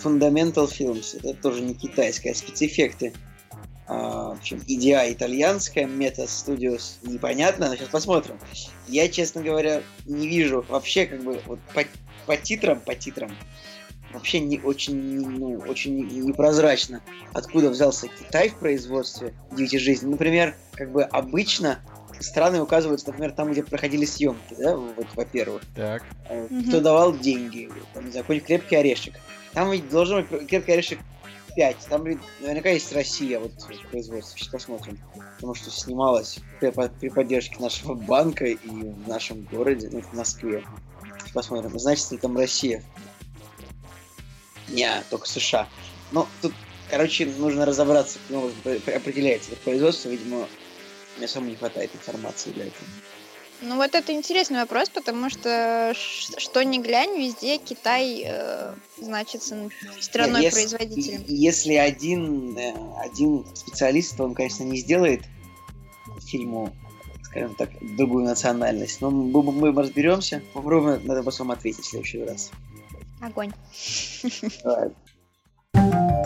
Fundamental Films — это тоже не китайская, спецэффекты. А, в общем, EDI итальянская, Meta Studios непонятно, но сейчас посмотрим. Я, честно говоря, не вижу вообще как бы вот по, по титрам, по титрам вообще не очень, ну, очень не- непрозрачно, откуда взялся Китай в производстве «Девяти жизней». Например, как бы обычно страны указываются, например, там, где проходили съемки, да, вот, во-первых. Так. Э. Кто давал деньги, там, не знаю, какой-нибудь крепкий орешек. Там ведь должен быть крепкий орешек 5. Там наверняка есть Россия вот в производстве. Сейчас посмотрим. Потому что снималось при, при поддержке нашего банка и в нашем городе, ну, в Москве. Сейчас посмотрим. Значит ли там Россия? Не, только США. Ну, тут, короче, нужно разобраться, ну, определяется это производство, видимо, мне самому не хватает информации для этого. Ну вот это интересный вопрос, потому что что ни глянь, везде Китай э, значится страной Нет, если- производителем. Если один, э, один специалист, то он, конечно, не сделает фильму, скажем так, другую национальность. Но мы, мы- разберемся. Попробуем на это потом ответить в следующий раз. Огонь.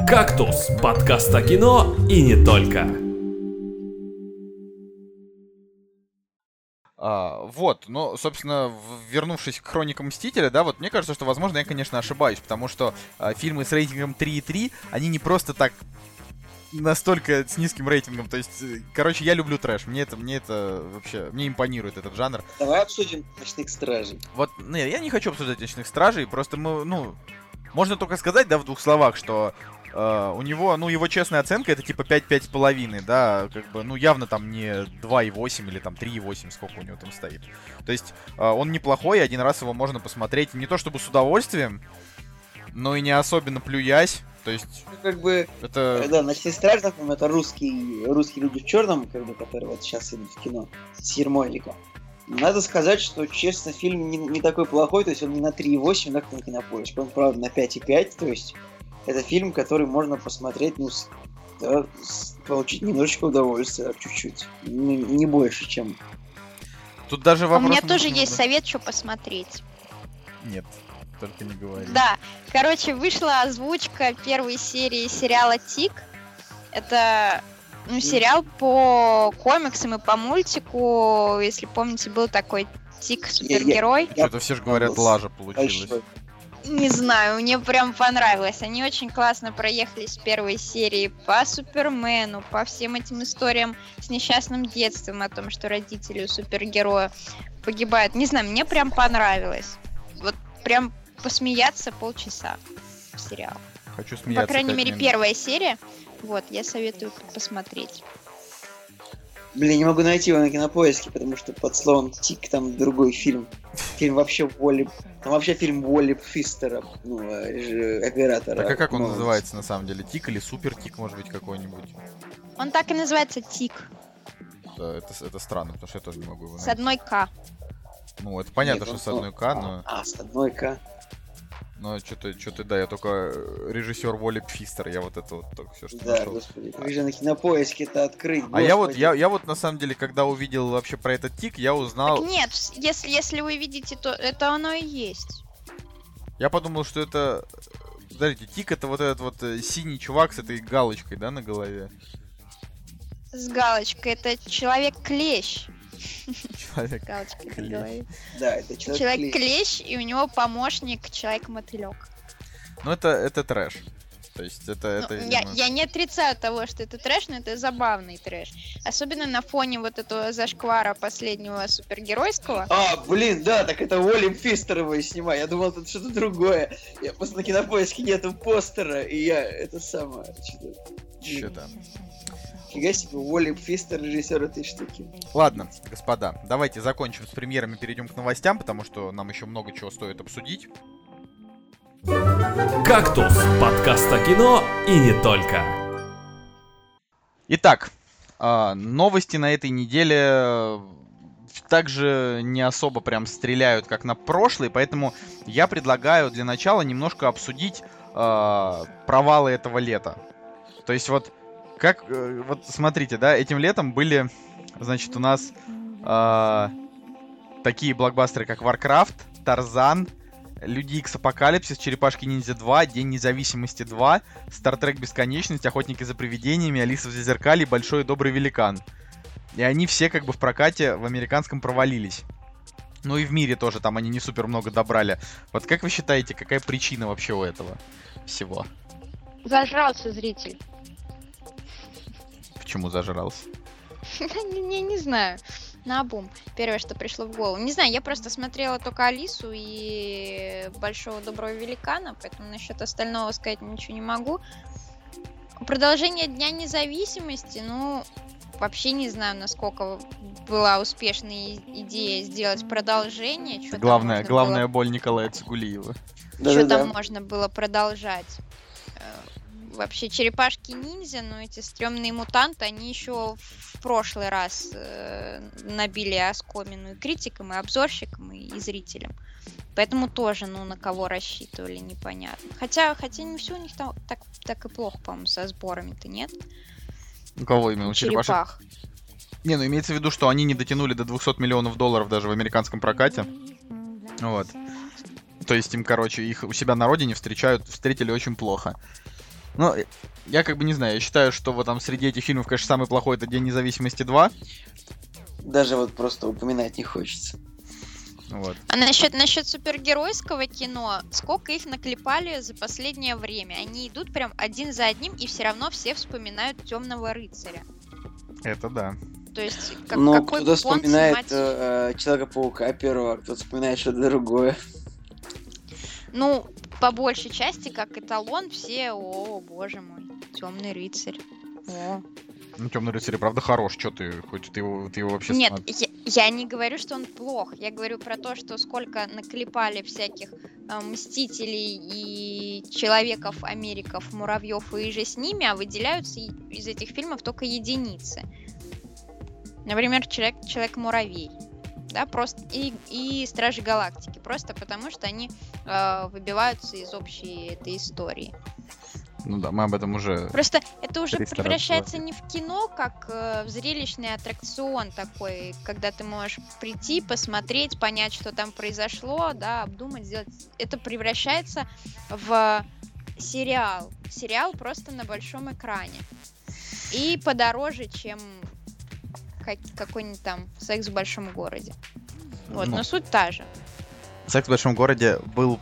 «Кактус» – подкаст о кино и не только. А, вот, ну, собственно, вернувшись к хроникам Мстителя, да, вот мне кажется, что, возможно, я, конечно, ошибаюсь, потому что а, фильмы с рейтингом 3,3, они не просто так настолько с низким рейтингом, то есть, э, короче, я люблю трэш, мне это, мне это вообще, мне импонирует этот жанр. Давай обсудим «Ночных стражей». Вот, не, я не хочу обсуждать «Ночных стражей», просто мы, ну, можно только сказать, да, в двух словах, что э, у него, ну, его честная оценка это типа 5-5,5, да, как бы, ну, явно там не 2,8 или там 3,8, сколько у него там стоит. То есть, э, он неплохой, один раз его можно посмотреть, не то чтобы с удовольствием, но и не особенно плюясь, то есть, Ну, как бы, это... э, да, «Ночные стражи», например, это русские, русские люди в черном, как бы, которые вот сейчас идут в кино, с Ермольником. Надо сказать, что, честно, фильм не, не такой плохой, то есть он не на 3,8, как на кинопоиск, он, правда, на 5,5, то есть это фильм, который можно посмотреть, ну, с- да, с- получить немножечко удовольствия, чуть-чуть, не, не больше, чем... Тут даже У вопрос... меня ну, тоже ну, есть да. совет, что посмотреть. Нет, только не говори. Да, короче, вышла озвучка первой серии сериала Тик. Это ну, сериал по комиксам и по мультику. Если помните, был такой Тик супергерой. Что-то все же говорят, лажа получилось. Не знаю, мне прям понравилось. Они очень классно проехались в первой серии по Супермену, по всем этим историям с несчастным детством, о том, что родители у супергероя погибают. Не знаю, мне прям понравилось. Вот прям посмеяться полчаса в сериал. Хочу смеяться. По крайней мере, минут. первая серия. Вот, я советую посмотреть. Блин, не могу найти его на кинопоиске, потому что под словом «Тик» там другой фильм. Фильм вообще Уолли... Там вообще фильм Уолли Фистера, ну, э, реж- оператора. Так а как он Ну, называется на самом деле? Тик или супер тик, может быть, какой-нибудь? Он так и называется Тик, Да, это, это странно, потому что я тоже не могу его с найти. одной К. Ну, это понятно, Нет, что он- с одной К, но, А, с одной К. но что-то, что-то, да, я только э, режиссер Воли Пфистер, я вот это вот только все, что Да, нашел. господи. Как же на кинопоиске это открыть? А я вот, господи. я, я вот на самом деле, когда увидел вообще про этот тик, я узнал, Так нет, если, если вы видите, то это оно и есть. я подумал, что это, подождите, тик это вот этот вот э, синий чувак с этой галочкой, да, на голове? С галочкой. Это человек-клещ. Человек. Клещ. голове. Да, это человек, Человек-клещ, и у него помощник человек-мотылек. Ну, это, это трэш. То есть это... Ну, это я, видимо, я не отрицаю того, что это трэш, но это забавный трэш. Особенно на фоне вот этого зашквара последнего супергеройского. А, блин, да, так это Уолли Фистер его и снимай. Я думал, это что-то другое. Я просто на кинопоиске нету постера, и я это самое. Что-то... Чё-то. Фига себе, Уолли Фистер, режиссер этой штуки. Ладно, господа, давайте закончим с премьерами, перейдем к новостям, потому что нам еще много чего стоит обсудить. «Кактус» — подкаст о кино и не только. Итак, а, новости на этой неделе э, также не особо прям стреляют, как на прошлой, поэтому я предлагаю для начала немножко обсудить а, провалы этого лета. То есть вот, как, э, вот смотрите, да, этим летом были, значит, у нас а, такие блокбастеры, как Warcraft, Тарзан, Люди Икс Апокалипсис, Черепашки Ниндзя 2, День независимости 2, Стартрек Бесконечность, Охотники за привидениями, Алиса в Зазеркале Большой и Добрый Великан. И они все как бы в прокате в американском провалились. Ну и в мире тоже там они не супер много добрали. Вот как вы считаете, какая причина вообще у этого всего? Зажрался зритель. Почему зажрался? Не, не, не знаю. На бум. Первое, что пришло в голову. Не знаю, я просто смотрела только Алису и Большого Доброго Великана, поэтому насчет остального сказать ничего не могу. Продолжение Дня Независимости, ну, вообще не знаю, насколько была успешная и- идея сделать продолжение. Чё там Главная, было- боль Николая Цигулиева. Что там можно было продолжать? Вообще, черепашки-ниндзя, но эти стрёмные мутанты, они еще в прошлый раз э, набили оскомину и критикам, и обзорщикам, и, и зрителям. Поэтому тоже, ну, на кого рассчитывали, непонятно. Хотя, хотя не все у них там так, так и плохо, по-моему, со сборами-то, нет? У кого именно? У черепашек? Черепах. Не, ну имеется в виду, что они не дотянули до 200 миллионов долларов даже в американском прокате. Вот. То есть им, короче, их у себя на родине встречают, встретили очень плохо. Ну, э, я как бы не знаю, я считаю, что вот там среди этих фильмов, конечно, самый плохой это День независимости 2. Даже вот просто упоминать не хочется. Вот. А насчет, насчет супергеройского кино, сколько их наклепали за последнее время? Они идут прям один за одним, и все равно все вспоминают Темного рыцаря. Это да. То есть, как, Но какой кто-то вспоминает снимать- э, э, Человека-паука первого, а кто-то вспоминает что-то другое. Ну, по большей части, как эталон, все, о, боже мой, Темный рыцарь. О. Ну, Темный рыцарь, правда, хорош. Что ты, хоть ты его, ты его вообще Нет, я, я не говорю, что он плох. Я говорю про то, что сколько наклепали всяких э, мстителей и человеков, америков, муравьев и же с ними, а выделяются из этих фильмов только единицы. Например, человек, человек-муравей. Да, просто и, и Стражи Галактики. Просто потому, что они э, выбиваются из общей этой истории. Ну да, мы об этом уже... Просто это уже 300 раз превращается говорили. не в кино, как э, в зрелищный аттракцион такой, когда ты можешь прийти, посмотреть, понять, что там произошло, да, обдумать, сделать. Это превращается в сериал. Сериал просто на большом экране. И подороже, чем как- какой-нибудь там секс в большом городе. Вот, Ну, но суть та же. Секс в большом городе был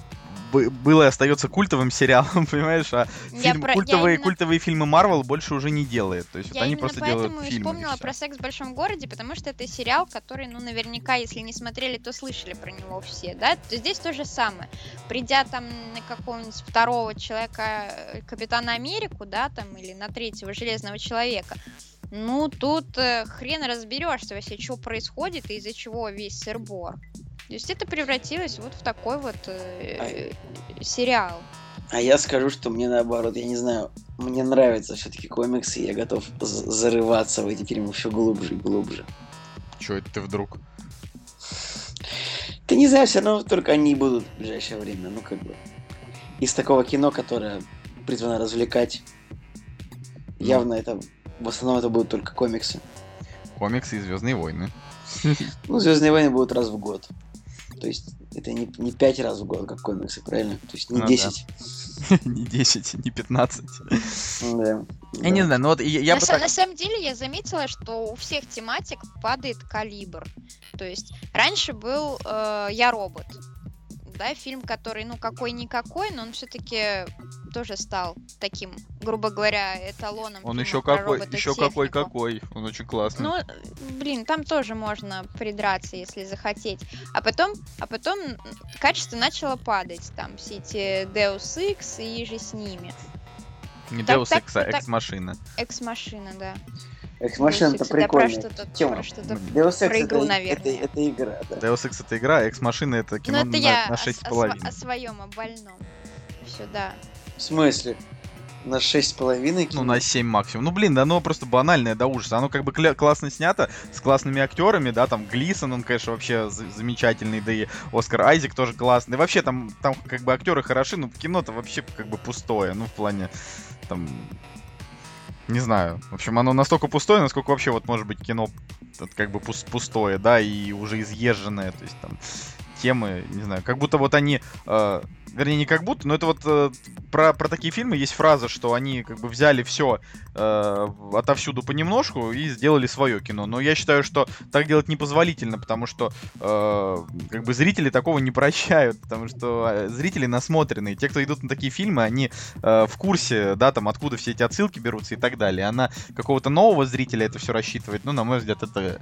бы- был и остается культовым сериалом, понимаешь, а Я фильм- про- я культовые, именно- культовые фильмы Марвел больше уже не делает. То есть Я они просто делают фильмы. и вспомнила про секс в большом городе, потому что это сериал, который, ну, наверняка, если не смотрели, то слышали про него все, да? То здесь то же самое. Придя там на какого-нибудь второго человека, э, Капитана Америку, да, там, или на третьего Железного Человека, ну, тут э, хрен разберешься вообще, что происходит и из-за чего весь сырбор. То есть это превратилось вот в такой вот э, сериал. А я скажу, что мне наоборот, я не знаю, мне нравятся все-таки комиксы, и я готов зарываться в эти фильмы все глубже и глубже. Чё это ты вдруг? Ты не знаю, все равно только они и будут в ближайшее время, ну как бы. Из такого кино, которое призвано развлекать, явно это, в основном это будут только комиксы. Комиксы и Звездные войны. Ну, Звездные войны будут раз в год. То есть это не, не пять раз в год, как комиксы, правильно? То есть не Ну да. 10. не 10, не 15. Да. Я не Да. знаю, ну вот я, я на, бы так... на самом деле я заметила, что у всех тематик падает калибр. То есть раньше был э, я робот. Да, фильм, который, ну, какой-никакой, но он все-таки тоже стал таким, грубо говоря, эталоном. Он еще какой, еще робототехнику. какой-какой. Он очень классный. Ну, блин, там тоже можно придраться, если захотеть. А потом, а потом качество начало падать. Там все эти Deus Ex и же с ними. Не так- Deus Ex, а Экс-машина. Экс-машина, да. Экс-машина это Deus Ex, это про тема. про что-то Deus Ex про игру, это, наверное. это, это игра, да. Deus Ex это игра, а Экс-машина это кино Ну, это на, на о, 6,5. о своем, о больном. Все, да. В смысле? На шесть с половиной Ну, на 7 максимум. Ну, блин, да оно просто банальное до ужаса. Оно как бы кля- классно снято, с классными актерами, да, там Глисон, он, конечно, вообще за- замечательный, да и Оскар Айзек тоже классный. Вообще там, там как бы актеры хороши, но кино-то вообще как бы пустое, ну, в плане, там, не знаю. В общем, оно настолько пустое, насколько вообще вот может быть кино как бы пус- пустое, да, и уже изъезженное, то есть там темы, не знаю, как будто вот они, э, вернее, не как будто, но это вот э, про, про такие фильмы есть фраза, что они как бы взяли все отовсюду понемножку и сделали свое кино. Но я считаю, что так делать непозволительно, потому что э, как бы зрители такого не прощают, потому что э, зрители насмотренные. Те, кто идут на такие фильмы, они э, в курсе, да, там, откуда все эти отсылки берутся и так далее. Она какого-то нового зрителя это все рассчитывает, ну, на мой взгляд, это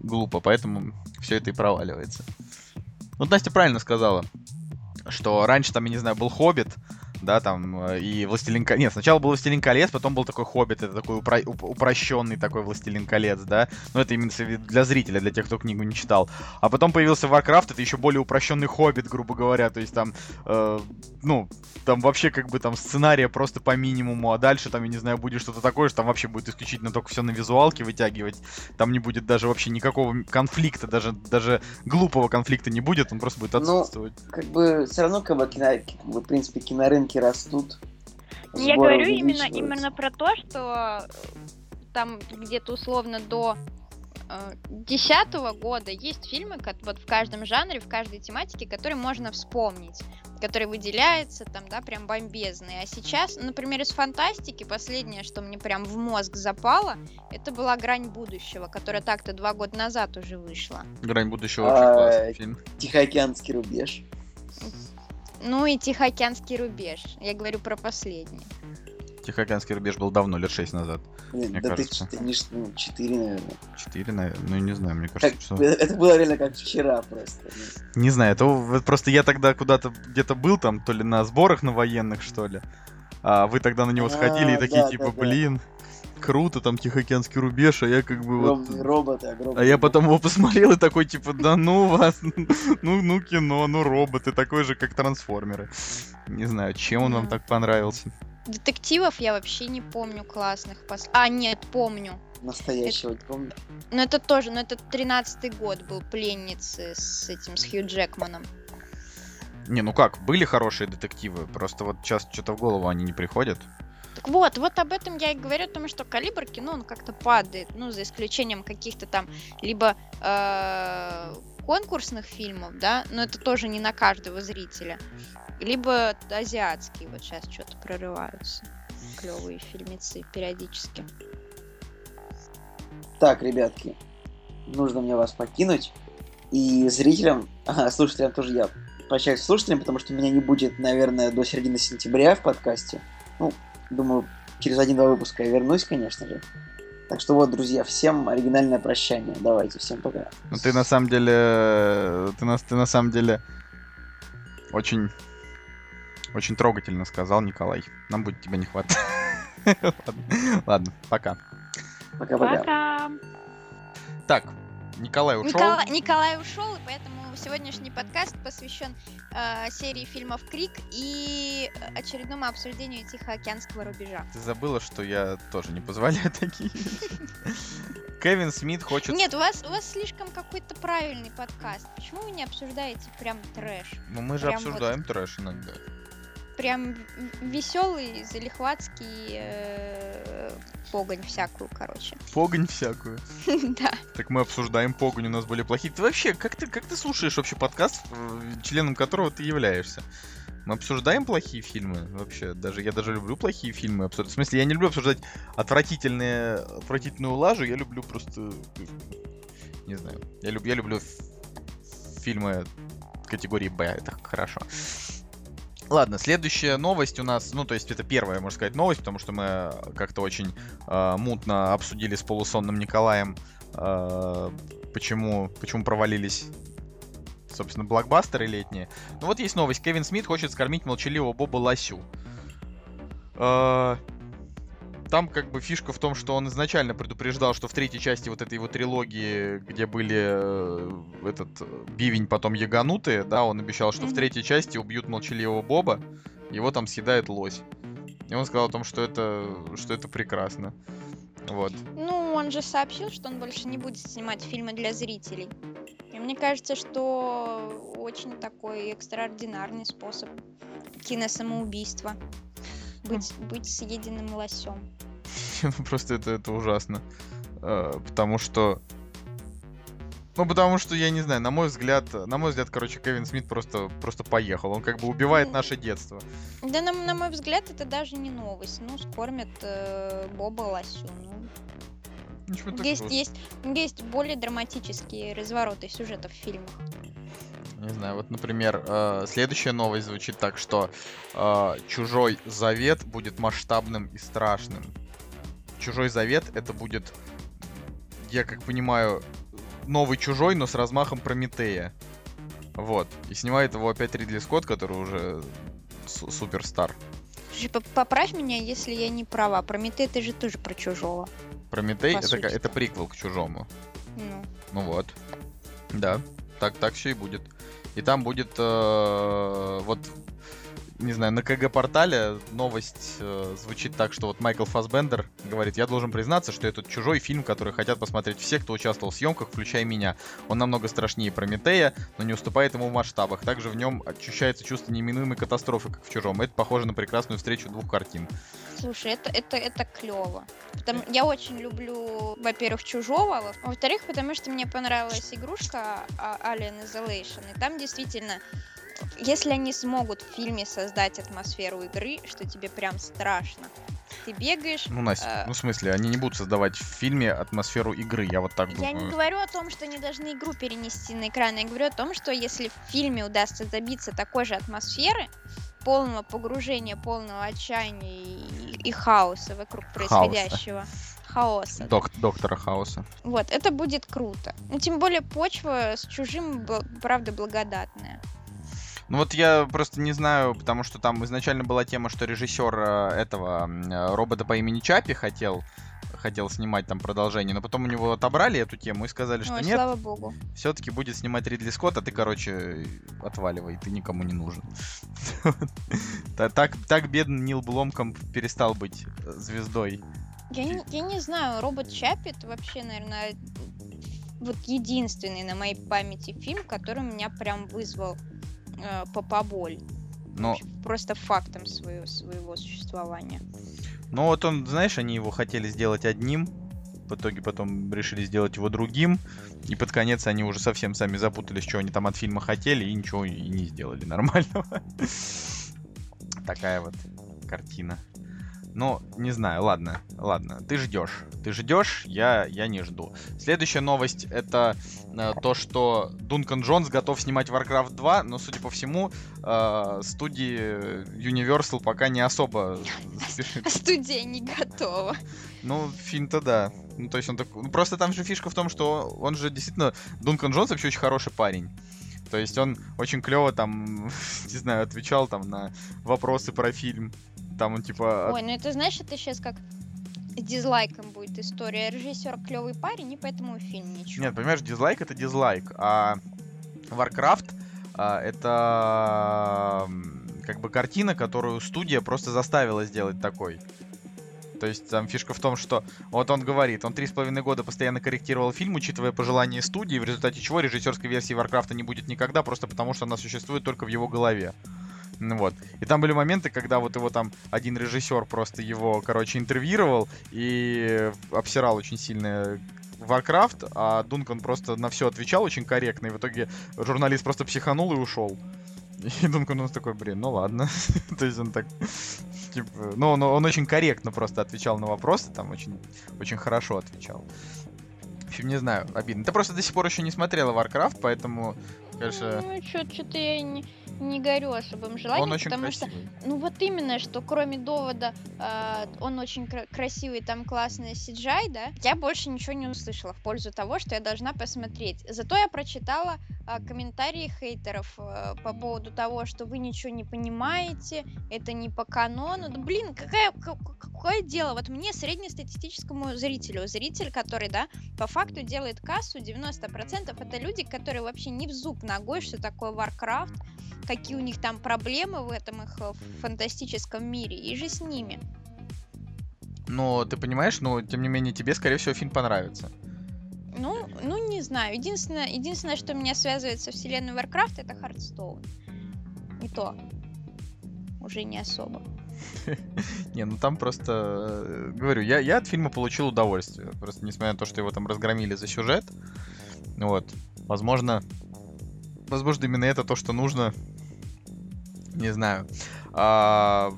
глупо, поэтому все это и проваливается. Вот Настя правильно сказала, что раньше там, я не знаю, был Хоббит, да, там, э, и Властелин колец. Нет, сначала был Властелин колец, потом был такой Хоббит, это такой упро- уп- упрощенный такой Властелин колец, да. Но это именно для зрителя, для тех, кто книгу не читал. А потом появился Warcraft, это еще более упрощенный Хоббит, грубо говоря. То есть там, э, ну, там вообще как бы там сценария просто по минимуму, а дальше там, я не знаю, будет что-то такое, что там вообще будет исключительно только все на визуалке вытягивать. Там не будет даже вообще никакого конфликта, даже, даже глупого конфликта не будет, он просто будет Ну, отсутствовать. Как бы все равно, как бы, кино, как бы, в принципе, кинорынки растут. Я говорю именно, именно про то, что э, там где-то условно до э, десятого года есть фильмы, как вот в каждом жанре, в каждой тематике, которые можно вспомнить, которые выделяются там, да, прям бомбезные. А сейчас, например, из фантастики последнее, что мне прям в мозг запало, это была «Грань будущего», которая так-то два года назад уже вышла. Грань будущего очень А, классный фильм. Тихоокеанский рубеж. Ну и «Тихоокеанский рубеж». Я говорю про последний. Тихоокеанский рубеж был давно, лет 6 назад. Блин, Мне да кажется. ты, не ну, четыре, наверное. 4, наверное. Ну, не знаю, мне Как- кажется, что... это, это было реально как вчера просто. ну. Не знаю, это вот просто я тогда куда-то где-то был там, то ли на сборах на военных, что ли. А вы тогда на него сходили и А, такие, да, типа, да, да. Круто, там Тихоокеанский рубеж, а я как бы вот... Огромные роботы, огромные. А я потом его посмотрел и такой, типа, да ну вас, ну, ну кино, ну роботы, такой же, как трансформеры. Не знаю, чем он вам так понравился. Детективов я вообще не помню классных. пос- А, нет, помню. Настоящего, не помню. Но это тоже, но это 13-й год был пленницы с этим, с Хью Джекманом. Не, ну как, были хорошие детективы, просто вот сейчас что-то в голову они не приходят. Так вот, вот об этом я и говорю, потому что калибр кино, он как-то падает, ну, за исключением каких-то там либо э, конкурсных фильмов, да, но это тоже не на каждого зрителя, либо азиатские вот сейчас что-то прорываются. Клевые фильмецы периодически. Так, ребятки, нужно мне вас покинуть. И зрителям, ага, слушателям тоже я прощаюсь с слушателям, потому что меня не будет, наверное, до середины сентября в подкасте. Ну, думаю, через один-два выпуска я вернусь, конечно же. Так что вот, друзья, всем оригинальное прощание. Давайте, всем пока. Ну ты на самом деле, ты на, ты на самом деле очень, очень трогательно сказал, Николай. Нам будет тебя не хватать. Ладно, пока. Пока-пока. Так, Николай ушел. Николай, Николай ушел, и поэтому сегодняшний подкаст посвящен э, серии фильмов Крик и очередному обсуждению Тихоокеанского рубежа. Ты забыла, что я тоже не позволяю такие. Кевин Смит хочет... Нет, у вас у вас слишком какой-то правильный подкаст. Почему вы не обсуждаете прям трэш? Ну мы же прям вот- обсуждаем трэш иногда. Прям веселый, залихватский э, погонь всякую, короче. Погонь всякую. Да. Так мы обсуждаем погонь, у нас были плохие. Ты вообще, как ты, как ты слушаешь вообще подкаст, э, членом которого ты являешься? Мы обсуждаем плохие фильмы вообще. Даже я даже люблю плохие фильмы обсуждать. В смысле, я не люблю обсуждать отвратительные, отвратительную лажу. Я люблю просто, не знаю. Я люблю, я люблю фильмы категории Б, это хорошо. Ладно, следующая новость у нас, ну, то есть это первая, можно сказать, новость, потому что мы как-то очень э, мутно обсудили с полусонным Николаем, э, почему, почему провалились, собственно, блокбастеры летние. Ну вот есть новость. Кевин Смит хочет скормить молчаливого Боба Лосю. Э, там как бы фишка в том, что он изначально предупреждал, что в третьей части вот этой его трилогии, где были э, этот э, бивень, потом яганутые, да, он обещал, что в третьей части убьют молчаливого Боба, его там съедает лось. И он сказал о том, что это, что это прекрасно. Вот. Ну, он же сообщил, что он больше не будет снимать фильмы для зрителей. И мне кажется, что очень такой экстраординарный способ киносамоубийства. Быть, быть съеденным лосем. Ну, Просто это, это ужасно. Э, Потому что... Ну, потому что, я не знаю, на мой взгляд, на мой взгляд, короче, Кевин Смит просто, просто поехал. Он как бы убивает наше детство. Да, на, на мой взгляд, это даже не новость. Ну, скормят э, Боба лосю. Ну, Ничего есть, есть, есть более драматические развороты сюжета в фильмах. Не знаю, вот, например, э, следующая новость звучит так, что э, Чужой Завет будет масштабным и страшным. Чужой Завет это будет, я как понимаю, новый Чужой, но с размахом Прометея. Вот. И снимает его опять Ридли Скотт, который уже су- суперстар. Поправь меня, если я не права. Прометей это же тоже про чужого. Прометей это, это приквел к Чужому. Ну, Ну вот. Да, так, так все и будет. И там будет э, вот, не знаю, на КГ-портале новость э, звучит так, что вот Майкл Фасбендер говорит, я должен признаться, что этот чужой фильм, который хотят посмотреть все, кто участвовал в съемках, включая меня. Он намного страшнее Прометея, но не уступает ему в масштабах. Также в нем ощущается чувство неминуемой катастрофы, как в чужом. Это похоже на прекрасную встречу двух картин. слушай, это, это, это клево. Потому, я очень люблю, во-первых, чужого, во- во-вторых, потому что мне понравилась игрушка а, Alien Isolation. И там действительно, если они смогут в фильме создать атмосферу игры, что тебе прям страшно. Ты бегаешь, Ну, Настя, Э. ну в смысле, они не будут создавать в фильме атмосферу игры, я вот так Я думаю. не говорю о том, что они должны игру перенести на экран. Я говорю о том, что если в фильме удастся добиться такой же атмосферы, полного погружения, полного отчаяния и, и хаоса вокруг происходящего. Хаоса. Док- доктора Хауса. Вот, это будет круто. Ну, тем более почва с чужим, правда, благодатная. Ну вот я просто не знаю, потому что там изначально была тема, что режиссер э, этого э, робота по имени Чапи хотел хотел снимать там продолжение, но потом у него отобрали эту тему и сказали, что Ой, нет, слава богу. все-таки будет снимать Ридли Скотт, а ты, короче, отваливай, ты никому не нужен. Та- Так, так бедный Нил Бломком перестал быть э, звездой. Я не, я не знаю, робот Чаппи это вообще, наверное, вот единственный на моей памяти фильм, который меня прям вызвал э, по поболь. Но, Просто фактом своего, своего существования. но вот он, знаешь, они его хотели сделать одним, в итоге потом решили сделать его другим, и под конец они уже совсем сами запутались, что они там от фильма хотели, и ничего и не сделали нормального. Такая вот картина. Ну, не знаю, ладно, ладно. Ты ждешь. Ты ждешь, я, я не жду. Следующая новость это э, то, что Дункан Джонс готов снимать Warcraft 2, но, судя по всему, э, студии Universal пока не особо спешит. Студия не готова. Ну, фильм-то да. Ну, то есть он такой... Ну, просто там же фишка в том, что он же действительно... Дункан Джонс вообще очень хороший парень. То есть он очень клево там, не знаю, отвечал там на вопросы про фильм. Там он типа... Ой, ну это знаешь, это сейчас как с дизлайком будет история. Режиссер клевый парень, и поэтому фильм ничего. Нет, понимаешь, дизлайк это дизлайк, а Warcraft а, это как бы картина, которую студия просто заставила сделать такой. То есть там фишка в том, что вот он говорит, он три с половиной года постоянно корректировал фильм, учитывая пожелания студии, в результате чего режиссерской версии Варкрафта не будет никогда, просто потому что она существует только в его голове. Ну вот. И там были моменты, когда вот его там один режиссер просто его, короче, интервьюировал и обсирал очень сильно Warcraft, а Дункан просто на все отвечал очень корректно, и в итоге журналист просто психанул и ушел. И Дункан нас такой, блин, ну ладно. То есть он так, типа, ну, он, он очень корректно просто отвечал на вопросы, там очень, очень хорошо отвечал. общем, не знаю, обидно. Ты просто до сих пор еще не смотрела Warcraft, поэтому, конечно, Ну, что-то я не, не горю особым желанием, он очень потому что красивый. Ну вот именно, что кроме довода, э, он очень кра- красивый, там классный CGI, да, я больше ничего не услышала в пользу того, что я должна посмотреть. Зато я прочитала э, комментарии хейтеров э, по поводу того, что вы ничего не понимаете, это не по канону. Да блин, какая, ка- какое дело? Вот мне среднестатистическому зрителю, зритель, который, да, по факту делает кассу, 90% это люди, которые вообще не в зуб ногой, что такое Warcraft, какие у них там проблемы в этом их э, фантастическом мире, и же с ними. Но ты понимаешь, но тем не менее тебе, скорее всего, фильм понравится. Ну, ну не знаю. Единственное, единственное, что меня связывает со вселенной Warcraft, это Hearthstone. И то уже не особо. Не, ну там просто, э, говорю, я, я от фильма получил удовольствие. Просто несмотря на то, что его там разгромили за сюжет, вот, возможно, возможно, именно это то, что нужно. Не знаю. А,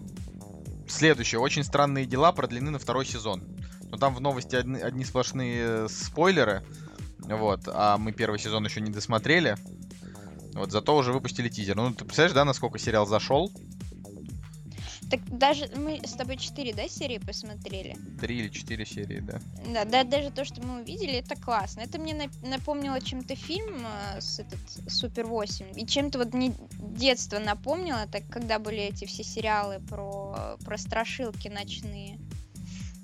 следующее. Очень странные дела продлены на второй сезон. Но там в новости одни, одни сплошные спойлеры. Вот. А мы первый сезон еще не досмотрели. Вот, зато уже выпустили тизер. Ну, ты представляешь, да, насколько сериал зашел? Так даже мы с тобой 4, да, серии посмотрели? Три или четыре серии, да. Да, да, даже то, что мы увидели, это классно. Это мне нап- напомнило чем-то фильм э, с этот Супер 8. И чем-то вот мне детство напомнило, так когда были эти все сериалы про, про страшилки ночные.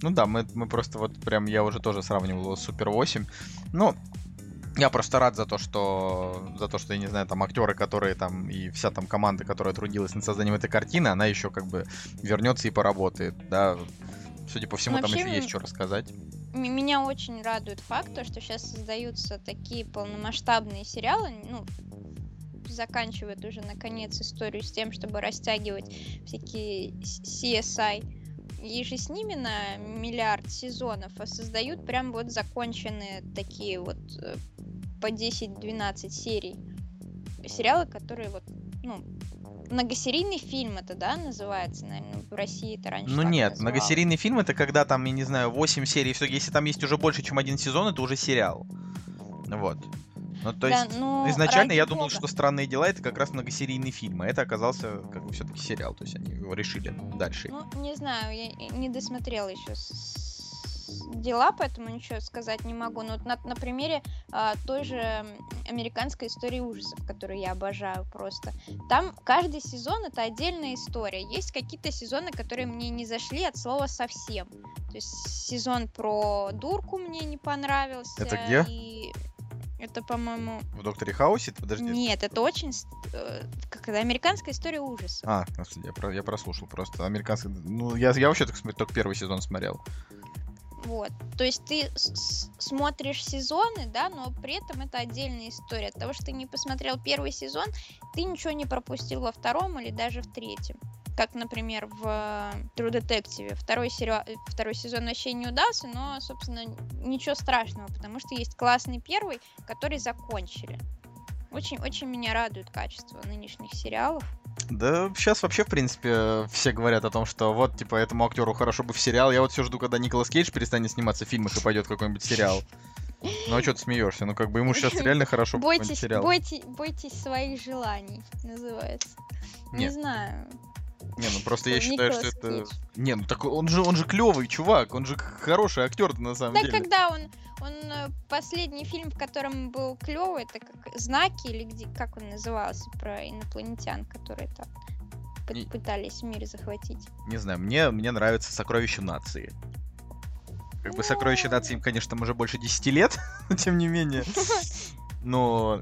Ну да, мы, мы просто вот прям, я уже тоже сравнивал его с Супер 8. Ну, я просто рад за то, что, за то, что, я не знаю, там актеры, которые там, и вся там команда, которая трудилась над созданием этой картины, она еще как бы вернется и поработает, да. Судя по всему, там Вообще, еще есть что рассказать. Меня очень радует факт, то, что сейчас создаются такие полномасштабные сериалы, ну, заканчивают уже наконец историю с тем, чтобы растягивать всякие CSI. И же с ними на миллиард сезонов, а создают прям вот законченные такие вот э, по 10-12 серий сериалы, которые вот, ну, многосерийный фильм это, да, называется, наверное, в России это раньше Ну нет, называлось. многосерийный фильм это когда там, я не знаю, 8 серий, все, если там есть уже больше, чем один сезон, это уже сериал. Вот. Ну, то Да, есть, ну, изначально я думал, бога. что «Странные дела» это как раз многосерийный фильм, а это оказался как бы все-таки сериал, то есть они его решили дальше. Ну, не знаю, я не досмотрела еще дела, поэтому ничего сказать не могу. Но вот на, на примере а, той же американской истории ужасов, которую я обожаю просто. Там каждый сезон это отдельная история. Есть какие-то сезоны, которые мне не зашли от слова совсем. То есть сезон про дурку мне не понравился. Это где? И это, по-моему... В «Докторе Хаусе»? Подожди. Нет, это очень... э, Как это? Американская история ужасов. А, я, про- я прослушал просто. Американский... Ну, я, я вообще см- только первый сезон смотрел. Вот. То есть ты смотришь сезоны, да, но при этом это отдельная история. От того, что ты не посмотрел первый сезон, ты ничего не пропустил во втором или даже в третьем. Как, например, в э, True Detective. Второй, сериал, э, второй сезон вообще не удался, но, собственно, ничего страшного, потому что есть классный первый, который закончили. Очень-очень меня радует качество нынешних сериалов. Да, сейчас вообще, в принципе, все говорят о том, что вот, типа, этому актеру хорошо бы в сериал. Я вот все жду, когда Николас Кейдж перестанет сниматься в фильмах и пойдет какой-нибудь сериал. Ну а что ты смеешься? Ну как бы ему сейчас реально хорошо Бойтесь, сериал. бойтесь, бойтесь своих желаний, называется. Не Нет. знаю. Не, ну просто я считаю, что это... Не, ну так он же, он же клевый чувак, он же хороший актер на самом Да деле. когда он, он э, последний фильм, в котором был клевый, это как знаки или где, как он назывался, про инопланетян, которые там Не- пытались мир захватить. Не знаю, мне, мне нравится «Сокровище нации». Как бы «Сокровище нации» им, конечно, уже больше 10 лет, но тем не менее. Но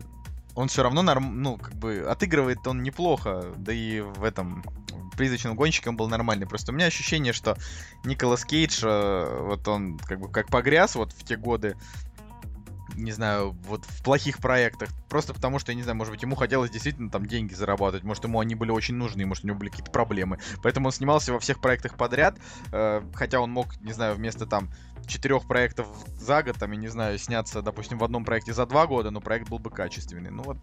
он все равно норм... ну, как бы отыгрывает он неплохо. Да и в этом призрачном гонщике он был нормальный. Просто у меня ощущение, что Николас Кейдж, э, вот он как бы как погряз вот в те годы, не знаю, вот в плохих проектах. Просто потому что, я не знаю, может быть, ему хотелось действительно там деньги зарабатывать. Может, ему они были очень нужны, может, у него были какие-то проблемы. Поэтому он снимался во всех проектах подряд. э, хотя он мог, не знаю, вместо там четырех проектов за год, там, я не знаю, сняться, допустим, в одном проекте за два года, но проект был бы качественный. Ну вот,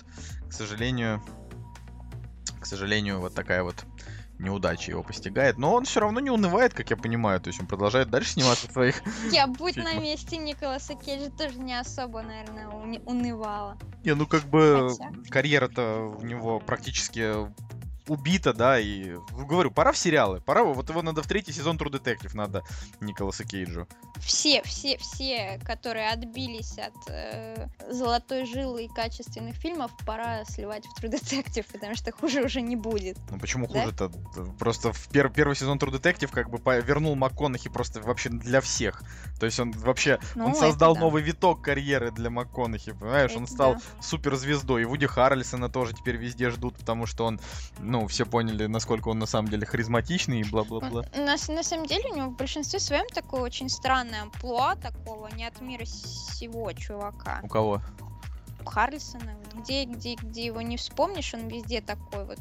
к сожалению, к сожалению, вот такая вот неудача его постигает. Но он все равно не унывает, как я понимаю. То есть он продолжает дальше сниматься в своих... Я будь на месте Николаса Кейджа тоже не особо, наверное, унывала. Не, ну как бы карьера-то у него практически убита, да, и говорю, пора в сериалы, пора, вот его надо в третий сезон True Detective надо Николаса Кейджу. Все, все, все, которые отбились от э, золотой жилы и качественных фильмов, пора сливать в True Detective, потому что хуже уже не будет. Ну почему Да? хуже-то? Просто в пер- первый сезон True Detective как бы вернул МакКонахи просто вообще для всех. То есть он вообще, Ну, он создал да. новый виток карьеры для МакКонахи, понимаешь? он Это стал да. суперзвездой. И Вуди Харрельсона тоже теперь везде ждут, потому что он, ну, все поняли, насколько он на самом деле харизматичный и бла-бла-бла. На, на самом деле у него в большинстве своем такое очень странное амплуа такого не от мира сего чувака. У кого? Харлисона. Вот Где, где, где его не вспомнишь, он везде такой вот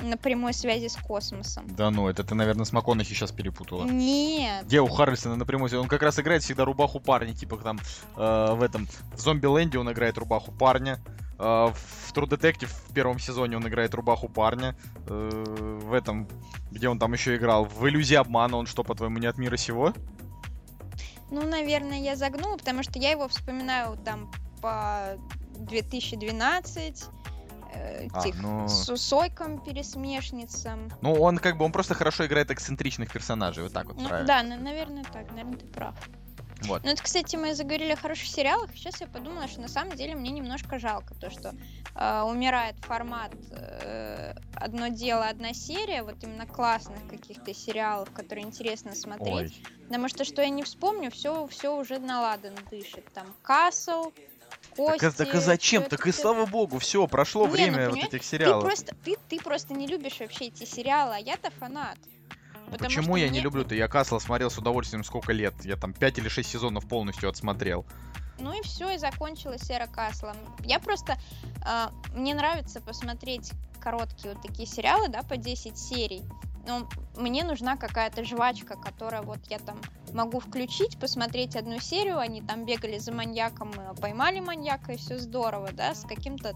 на прямой связи с космосом. Да ну, это ты, наверное, с МакКонахи сейчас перепутала. Нет. Где у Харрельсона напрямую? Он как раз играет всегда рубаху парня, типа там э, в этом в Зомби-ленде он играет рубаху парня. э, в True Detective в первом сезоне он играет рубаху парня. э, в этом, где он там еще играл, в иллюзии обмана он что, по-твоему, не от мира сего? Ну, наверное, я загнула, потому что я его вспоминаю там по 2012, э, А, этих ну. с Сойком пересмешницам. Ну, он как бы, он просто хорошо играет эксцентричных персонажей, вот так вот, Ну, правильно. да, на- наверное, так, наверное, ты прав. Вот. Ну, это, кстати, мы заговорили о хороших сериалах. Сейчас я подумала, что на самом деле мне немножко жалко то, что э, умирает формат э, одно дело, одна серия, вот именно классных каких-то сериалов, которые интересно смотреть. Ой, Потому что что я не вспомню, все, все уже наладан дышит. Там Касл, Кости. так, а- так и зачем? всё Так и слава богу, все, прошло Не, ну, время вот понимаешь, этих Ты сериалов. просто, ты, ты просто не любишь вообще эти сериалы, а я-то фанат. Потому Почему я не мне- люблю-то? Я Касла смотрел с удовольствием сколько лет. Я там 5 или 6 сезонов полностью отсмотрел. Ну и все, и закончилась эра Касла. Я просто... а, мне нравится посмотреть короткие вот такие сериалы, да, по 10 серий. Но мне нужна какая-то жвачка, которая вот я там могу включить, посмотреть одну серию, они там бегали за маньяком, э, поймали маньяка, и все здорово, да, с каким-то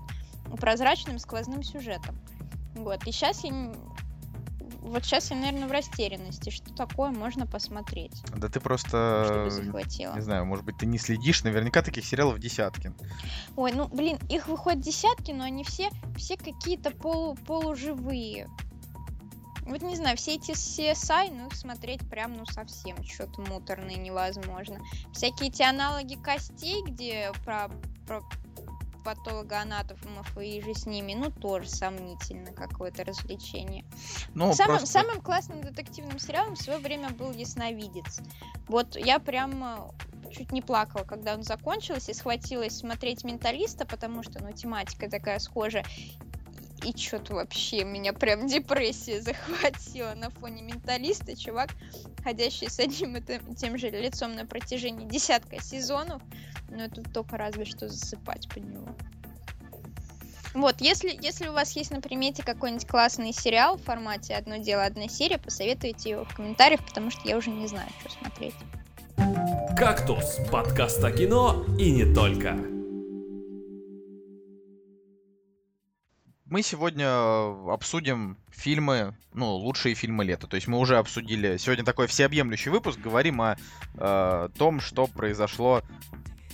прозрачным сквозным сюжетом. Вот, и сейчас я... Вот сейчас я, наверное, в растерянности, что такое можно посмотреть, Да ты просто... чтобы захватило. Не знаю, может быть, ты не следишь. Наверняка таких сериалов десятки. Ой, ну блин, их выходит десятки, но они все, все какие-то полу, полуживые. Вот не знаю, все эти CSI, ну их смотреть прям ну совсем что-то муторное невозможно. Всякие эти аналоги костей, где про, про патологоанатомов и же с ними, ну тоже сомнительно какое-то развлечение. Ну, самым, просто... самым классным детективным сериалом в свое время был Ясновидец. Вот я прям э, чуть не плакала, когда он закончился, и схватилась смотреть менталиста, потому что, ну, тематика такая схожая. И что-то вообще меня прям депрессия захватила на фоне менталиста. Чувак, ходящий с одним и тем, же лицом на протяжении десятка сезонов. Ну, это только разве что засыпать под него. Вот, если, если у вас есть на примете какой-нибудь классный сериал в формате «Одно дело, одна серия», посоветуйте его в комментариях, потому что я уже не знаю, что смотреть. «Кактус» — подкаст о кино и не только. Мы сегодня э, обсудим фильмы, ну, лучшие фильмы лета. То есть мы уже обсудили, сегодня такой всеобъемлющий выпуск, говорим о э, том, что произошло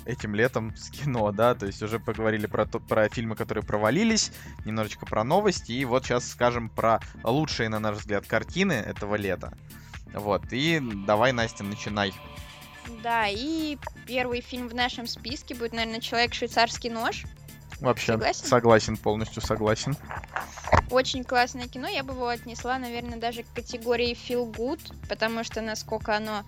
этим летом с кино, да, то есть уже поговорили про, то, про фильмы, которые провалились, немножечко про новости, и вот сейчас скажем про лучшие, на наш взгляд, картины этого лета. Вот, и давай, Настя, начинай. Да, и первый фильм в нашем списке будет, наверное, «Человек-швейцарский нож». Вообще, Согласен? согласен, полностью согласен. Очень классное кино, я бы его отнесла, наверное, даже к категории feel good, потому что насколько оно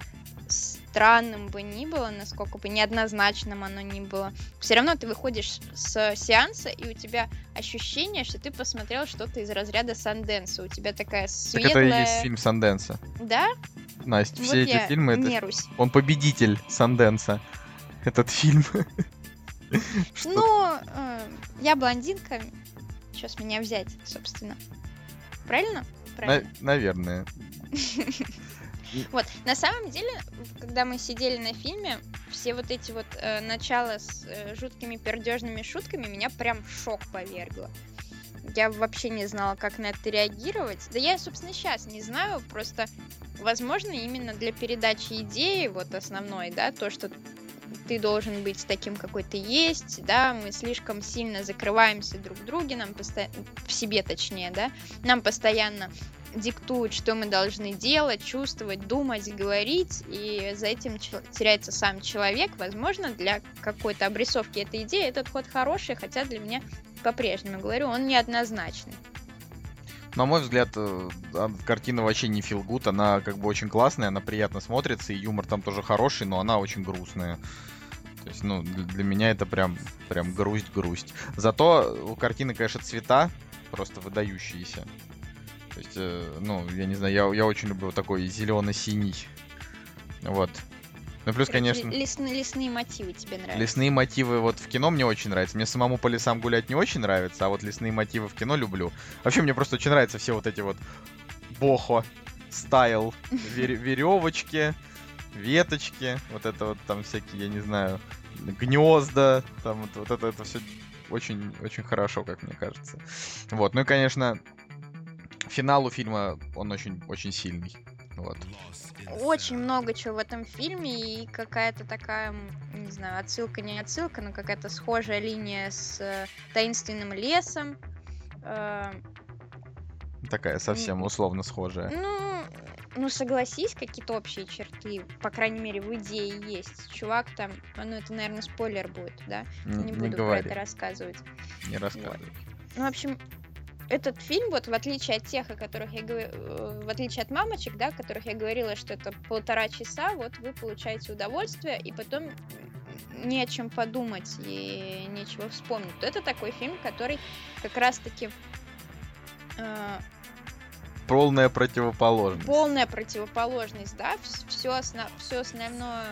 странным бы ни было, насколько бы неоднозначным оно ни было, все равно ты выходишь с сеанса, и у тебя ощущение, что ты посмотрел что-то из разряда Санденса. У тебя такая Так светлая... это и есть фильм Санденса. Да? Настя, Вот все эти фильмы, это нерусь. Он победитель Санденса. Этот фильм. Ну, э, я блондинка. Что с меня взять, собственно? Правильно? Правильно. Наверное. Вот, на самом деле, когда мы сидели на фильме, все вот эти вот э, начала с э, жуткими пердежными шутками меня прям в шок повергло. я вообще не знала, как на это реагировать. Да я, собственно, сейчас не знаю, просто, возможно, именно для передачи идеи, вот основной, да, то, что ты должен быть таким, какой ты есть, да, мы слишком сильно закрываемся друг в друге, нам постоянно, в себе точнее, да, нам постоянно диктуют, что мы должны делать, чувствовать, думать, говорить, и за этим теряется сам человек. Возможно, для какой-то обрисовки этой идеи этот ход хороший, хотя для меня по-прежнему, говорю, он неоднозначный. На мой взгляд, э, картина вообще не feel good, она как бы очень классная, она приятно смотрится, и юмор там тоже хороший, но она очень грустная. То есть, ну, для меня это прям, прям грусть-грусть. Зато у картины, конечно, цвета просто выдающиеся. То есть, э, ну, я не знаю, я, я очень люблю такой зелено-синий. Вот. Ну, плюс, конечно... Лесные, лесные мотивы тебе нравятся. Лесные мотивы вот в кино мне очень нравятся. Мне самому по лесам гулять не очень нравится, а вот лесные мотивы в кино люблю. Вообще, мне просто очень нравятся все вот эти вот бохо, стайл, вер- веревочки, веточки, вот это вот там всякие, я не знаю, гнезда, там вот, вот это, это все очень, очень хорошо, как мне кажется. Вот, ну и, конечно, финал у фильма, он очень, очень сильный. Вот. Очень много чего в этом фильме, и какая-то такая, не знаю, отсылка, не отсылка, но какая-то схожая линия с э, таинственным лесом. Э, такая совсем условно схожая. Ну, ну согласись, какие-то общие черты, по крайней мере, в идее есть. Чувак там, ну это, наверное, спойлер будет, да? Не, не буду говори. про это рассказывать. Не рассказывай. Вот. Ну, в общем, этот фильм, вот в отличие от тех, о которых я говорила, э, в отличие от мамочек, да, о которых я говорила, что это полтора часа, вот вы получаете удовольствие, и потом не о чем подумать и нечего вспомнить. То это такой фильм, который как раз-таки э, полная противоположность. Полная противоположность, да, все, основ... все основное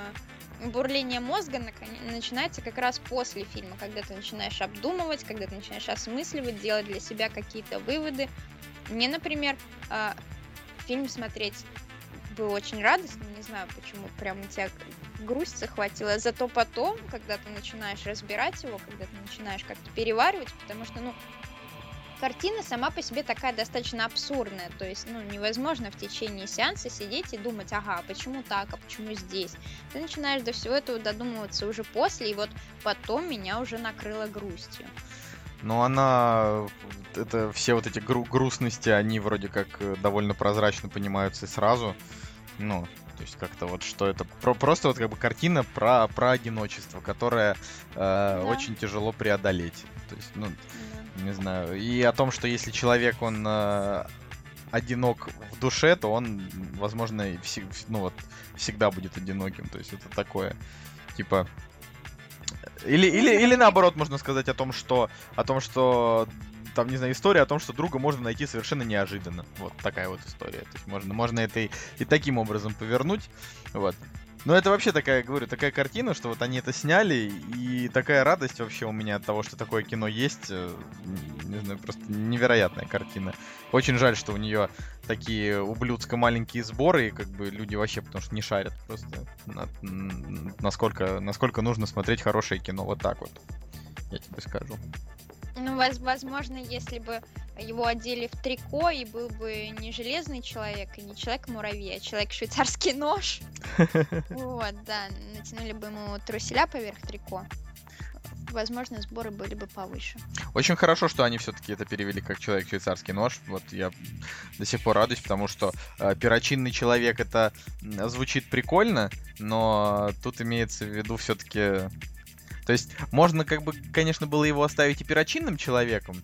бурление мозга начинается как раз после фильма, когда ты начинаешь обдумывать, когда ты начинаешь осмысливать, делать для себя какие-то выводы. Мне, например, а, фильм смотреть было очень радостно, не знаю, почему прям у тебя грусть захватила, зато потом, когда ты начинаешь разбирать его, когда ты начинаешь как-то переваривать, потому что, ну, картина сама по себе такая достаточно абсурдная, то есть, ну, невозможно в течение сеанса сидеть и думать, ага, почему так, а почему здесь. Ты начинаешь до всего этого додумываться уже после, и вот потом меня уже накрыло грустью. Ну, она... Это все вот эти гру- грустности, они вроде как э, довольно прозрачно понимаются сразу. Ну, то есть как-то вот что это... Про, просто вот как бы картина про, про одиночество, которое э, да. очень тяжело преодолеть. То есть, ну, не знаю. И о том, что если человек, он э, одинок в душе, то он, возможно, всег, ну вот, всегда будет одиноким. То есть это такое, типа... Или, или, или наоборот, можно сказать о том, что о том, что там, не знаю, история о том, что друга можно найти совершенно неожиданно. Вот такая вот история. То есть можно, можно это и, и таким образом повернуть. Вот. Но это вообще такая, говорю, такая картина, что вот они это сняли, и такая радость вообще у меня от того, что такое кино есть. Э, не знаю, просто невероятная картина. Очень жаль, что у нее такие ублюдско маленькие сборы, и как бы люди вообще, потому что не шарят просто, на, насколько, насколько нужно смотреть хорошее кино. Вот так вот, я тебе скажу. Ну, возможно, если бы его одели в трико, и был бы не железный человек, и не человек-муравей, а человек-швейцарский нож. Вот, да, натянули бы ему труселя поверх трико. Возможно, сборы были бы повыше. Очень хорошо, что они все-таки это перевели как человек-швейцарский нож. Вот я до сих пор радуюсь, потому что э, перочинный человек это звучит прикольно, но тут имеется в виду все-таки то есть можно как бы, конечно, было его оставить и перочинным человеком.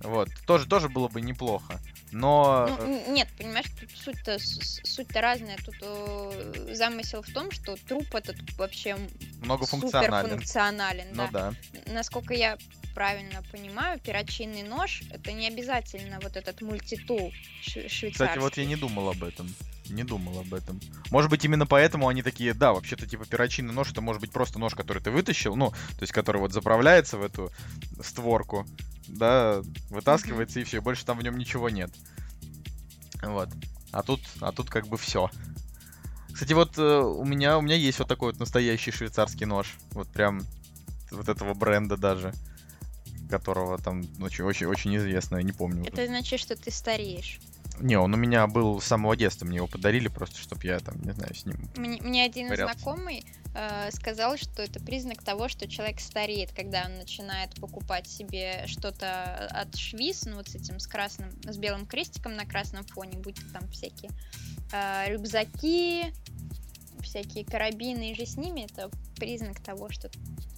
Вот, тоже, тоже было бы неплохо. Но... Ну, нет, понимаешь, тут суть-то, суть-то разная. Тут о, замысел в том, что труп этот вообще многофункционален. Суперфункционален, ну, да. да. Насколько я правильно понимаю, перочинный нож это не обязательно вот этот мультитул швейцарский. Кстати, вот я не думал об этом. Не думал об этом. Может быть, именно поэтому они такие, да, вообще-то, типа, перочинный нож, это может быть просто нож, который ты вытащил, ну, то есть, который вот заправляется в эту створку, да, вытаскивается mm-hmm. и все, больше там в нем ничего нет. Вот. А тут, а тут как бы все. Кстати, вот э, у меня у меня есть вот такой вот настоящий швейцарский нож. Вот прям вот этого бренда даже. которого там очень, очень, очень известное, не помню. Это значит, что ты стареешь. Не, он у меня был с самого детства, мне его подарили просто, чтобы я там, не знаю, с ним... Мне, мне один Вариант. знакомый э, сказал, что это признак того, что человек стареет, когда он начинает покупать себе что-то от Швиз, ну вот с этим, с красным, с белым крестиком на красном фоне, будь там всякие э, рюкзаки, всякие карабины и же с ними, это признак того, что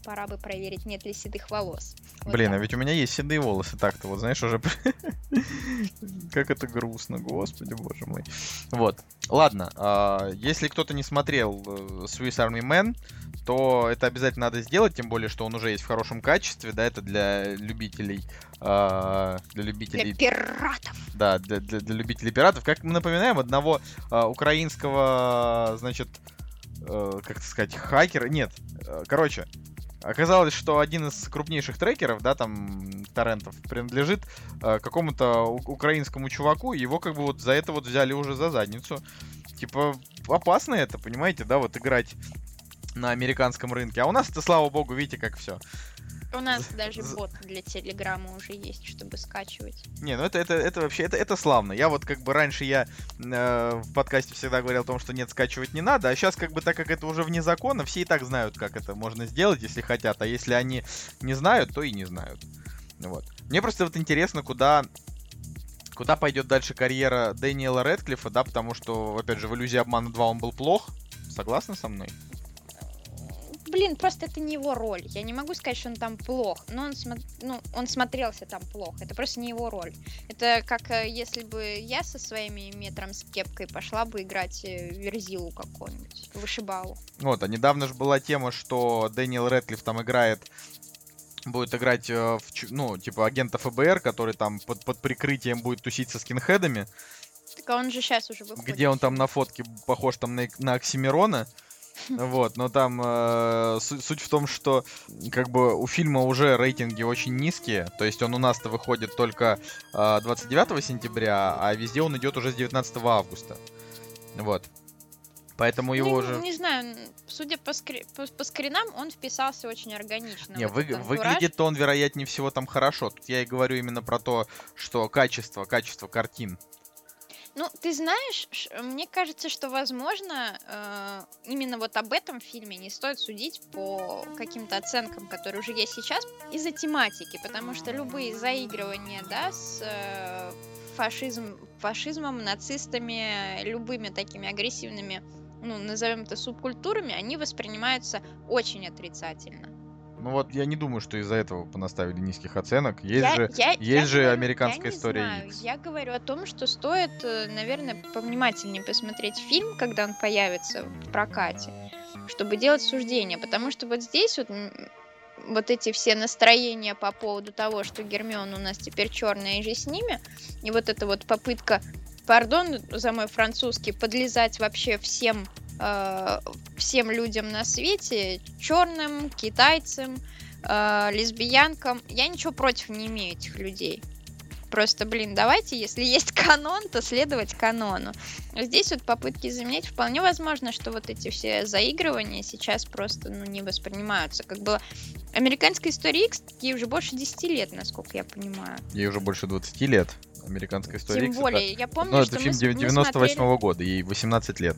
пора бы проверить, нет ли седых волос. Вот Блин, а так. ведь у меня есть седые волосы так-то, вот знаешь, уже... Как это грустно, господи, боже мой. Вот. Ладно, а, если кто-то не смотрел э, Swiss Army Man, то это обязательно надо сделать, тем более, что он уже есть в хорошем качестве, да, это для любителей... а, Для Для любителей пиратов. да, для, для, для любителей пиратов. Как мы напоминаем, одного а, украинского, значит, э, как сказать, хакера. Нет, э, короче, оказалось, что один из крупнейших трекеров, да, там, торрентов, принадлежит э, какому-то украинскому чуваку, его как бы вот за это вот взяли уже за задницу. Типа, опасно это, понимаете, да, вот играть на американском рынке. А у нас это, слава богу, видите, как все. У нас даже бот для Телеграма уже есть, чтобы скачивать. Не, ну это, это, это вообще, это, это славно. Я вот как бы раньше я э, в подкасте всегда говорил о том, что нет, скачивать не надо, а сейчас как бы так как это уже вне закона, все и так знают, как это можно сделать, если хотят, а если они не знают, то и не знают. Вот. Мне просто вот интересно, куда куда пойдет дальше карьера Дэниела Редклиффа, да, потому что, опять же, в «Иллюзии обмана 2» он был плох, согласны со мной? Блин, просто это не его роль. Я не могу сказать, что он там плох. Но он, смо- ну, он смотрелся там плохо. Это просто не его роль. Это как э, если бы я со своими метром с кепкой пошла бы играть э, Верзилу какую-нибудь, вышибалу. Вот, а недавно же была тема, что Дэниел Рэдклифф там играет будет играть, э, в, ну, типа агента ФБР, который там под, под прикрытием будет тусить со скинхедами, Так а он же сейчас уже выходит. где он там на фотке похож там на, на Оксимирона. Вот, но там э, су- суть в том, что как бы у фильма уже рейтинги очень низкие, то есть он у нас-то выходит только э, 29 сентября, а везде он идет уже с 19 августа. Вот. Поэтому его Ну, уже... Не знаю, н- судя по, скри- по, по скринам, он вписался очень органично. Не, вы- выглядит он, вероятнее всего, там хорошо. Тут я и говорю именно про то, что качество, качество картин. Ну, ты знаешь, мне кажется, что, возможно, э, именно вот об этом фильме не стоит судить по каким-то оценкам, которые уже есть сейчас, из-за тематики, потому что любые заигрывания, да, с э, фашизм, фашизмом, нацистами, любыми такими агрессивными, ну, назовем это субкультурами, они воспринимаются очень отрицательно. Ну вот я не думаю, что из-за этого понаставили низких оценок. Есть Я- же... я- есть я же говорю, американская я история знаю. Икс. Я говорю о том, что стоит, э, наверное, повнимательнее посмотреть фильм, когда он появится в прокате, чтобы делать суждение. Потому что вот здесь вот, вот эти все настроения по поводу того, что Гермион у нас теперь черная и же с ними, и вот эта вот попытка, пардон за мой французский, подлезать вообще всем э, всем людям на свете, черным, китайцам, э, лесбиянкам. Я ничего против не имею этих людей. Просто, блин, давайте, если есть канон, то следовать канону. Здесь вот попытки заменить, вполне возможно, что вот эти все заигрывания сейчас просто ну, не воспринимаются. Как было американская история X, ей уже больше 10 лет, насколько я понимаю. Ей уже больше 20 лет. Американская история Тем Икс, это- более, я помню, Ну, что это мы фильм мы 98 смотрели- года, ей 18 лет.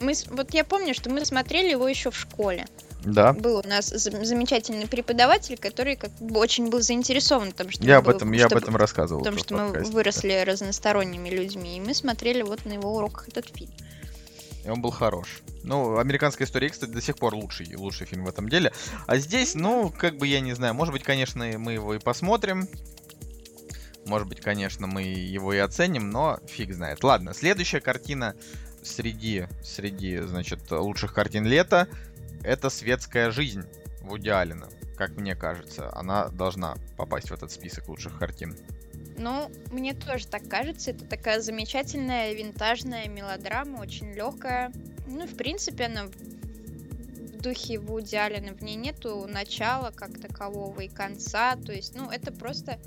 Мы вот я помню, что мы смотрели его еще в школе. Да, Был у нас зам- замечательный преподаватель, который как бы очень был заинтересован в том, что я об этом, я об чтобы- этом рассказывал. в том, что мы выросли разносторонними людьми, и мы смотрели вот на его уроках этот фильм. да. И он был хорош. Ну, американская история кстати, до сих пор лучший, лучший фильм в этом деле. А здесь, ну, как бы я не знаю, может быть, конечно, мы его и посмотрим. Может быть, конечно, мы его и оценим, но фиг знает. Ладно, следующая картина среди, среди, значит, лучших картин лета это «Светская жизнь» Вуди Аллена. Как мне кажется, она должна попасть в этот список лучших картин. Ну, мне тоже так кажется. Это такая замечательная винтажная мелодрама, очень легкая. Ну, в принципе, она в духе Вуди Аллена. В ней нету начала как такового и конца. То есть, ну, это просто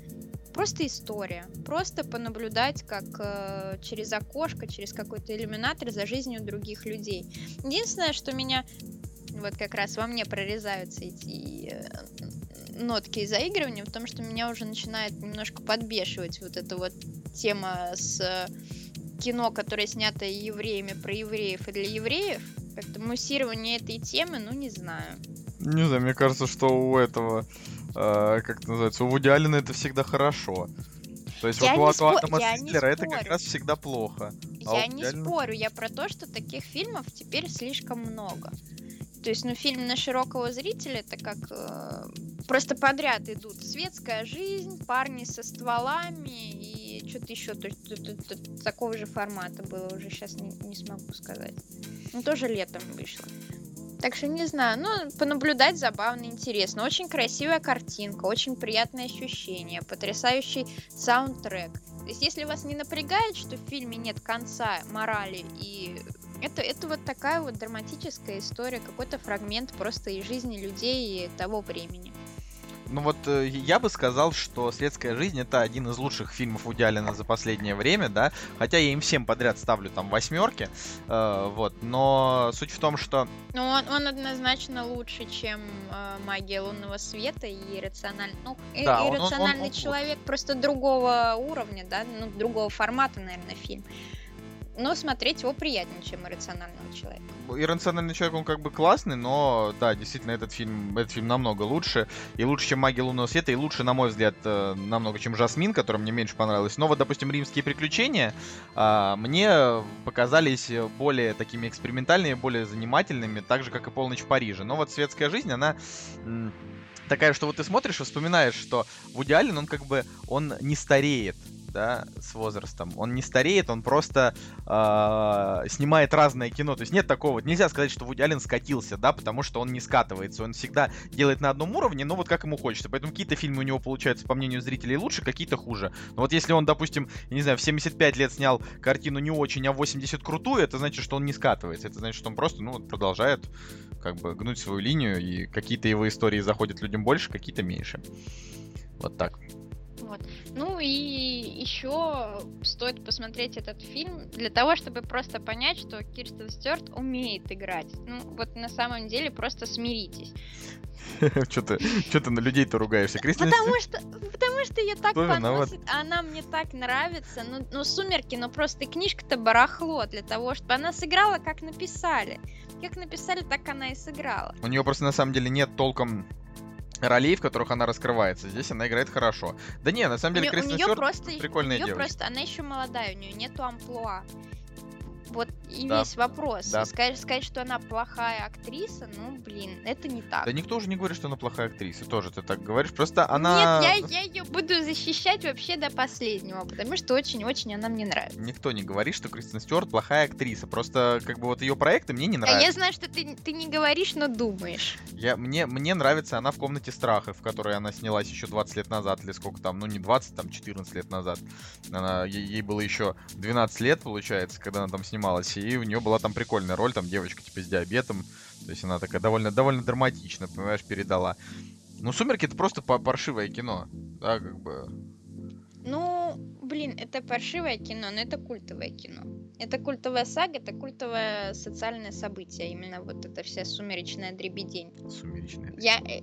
просто история. Просто понаблюдать, как э, через окошко, через какой-то иллюминатор за жизнью других людей. Единственное, что меня вот как раз во мне прорезаются эти э, нотки заигрывания, потому что меня уже начинает немножко подбешивать вот эта вот тема с э, кино, которое снято евреями про евреев и для евреев. Как-то муссирование этой темы, ну не знаю. Не знаю, мне кажется, что у этого, э, как это называется, у Вуди Аллена это всегда хорошо. То есть Я вот у, не Сэндлера это как раз всегда плохо. А Я не реально- спорю, я про то, что таких фильмов теперь слишком много. То есть, ну, фильм на широкого зрителя, это как э, просто подряд идут светская жизнь, парни со стволами и что-то еще то, есть, т- т- т- такого же формата было уже сейчас не, не смогу сказать. Ну, тоже летом вышло. Так что не знаю, ну, понаблюдать забавно, интересно. Очень красивая картинка, очень приятное ощущение, потрясающий саундтрек. То есть, если вас не напрягает, что в фильме нет конца, морали и это, это вот такая вот драматическая история, какой-то фрагмент просто из жизни людей того времени. Ну вот э, я бы сказал, что «Светская жизнь» это один из лучших фильмов Вуди Аллена за последнее время, да, хотя я им всем подряд ставлю там восьмерки, э, вот, но суть в том, что Но он, он однозначно лучше, чем э, магия лунного света и иррациональный. Ну, Да, он- он- он- иррациональный он человек просто другого уровня, да, ну, другого формата, наверное, фильм. Но смотреть его приятнее, чем иррационального человека. «Иррациональный человек», он как бы классный, но, да, действительно, этот фильм, этот фильм намного лучше, и лучше, чем «Магия лунного света», и лучше, на мой взгляд, э, намного, чем «Жасмин», которая мне меньше понравилась. Но вот, допустим, «Римские приключения» а, мне показались более такими экспериментальными, более занимательными, так же, как и «Полночь в Париже». Но вот «Светская жизнь», она такая, что вот ты смотришь и вспоминаешь, что Вуди Аллен, он как бы, он не стареет, да, с возрастом. Он не стареет, он просто а, снимает разное кино. То есть нет такого, нельзя сказать, что Вуди Аллен скатился, да, потому что он не скатывается. Он всегда делает на одном уровне, но вот как ему хочется. Поэтому какие-то фильмы у него получаются, по мнению зрителей, лучше, какие-то хуже. Но вот если он, допустим, не знаю, в 75 лет снял картину не очень, а в 80 крутую, это значит, что он не скатывается. Это значит, что он просто, ну, продолжает как бы гнуть свою линию, и какие-то его истории заходят людям больше, какие-то меньше. Вот так. Вот. Ну и еще стоит посмотреть этот фильм для того, чтобы просто понять, что Кирстен Стюарт умеет играть. Ну вот на самом деле просто смиритесь. Что ты, чё ты на людей-то ругаешься? Кристина Потому что, потому что ее так поносит, а она мне так нравится. Ну, ну сумерки, ну просто книжка-то барахло для того, чтобы она сыграла, как написали. Как написали, так она и сыграла. У нее просто на самом деле нет толком ролей, в которых она раскрывается. Здесь она играет хорошо. Да не, на самом деле нее, Кристен нее Стюарт просто, прикольная у неё девочка. просто, она еще молодая, у нее нету амплуа. Вот и Да, весь вопрос. да. Сказать, сказать, что она плохая актриса, ну, блин, это не так. Да никто уже не говорит, что она плохая актриса. Тоже ты так говоришь. Просто она... Нет, я, я ее буду защищать вообще до последнего, потому что очень-очень она мне нравится. Никто не говорит, что Кристен Стюарт плохая актриса. Просто как бы вот ее проекты мне не А нравятся. я знаю, что ты, ты не говоришь, но думаешь. Я, мне, мне нравится она в комнате страха, в которой она снялась еще 20 лет назад, или сколько там, ну не 20, там 14 лет назад. Она, ей, ей было еще 12 лет, получается, когда она там снималась, и у нее была там прикольная роль, там девочка типа с диабетом. То есть она такая довольно, довольно драматично, понимаешь, передала. Ну, «Сумерки» — это просто па- паршивое кино. Да, как бы... Ну, блин, это паршивое кино, но это культовое кино. Это культовая сага, это культовое социальное событие. Именно вот эта вся сумеречная дребедень. Сумеречное. Я, э,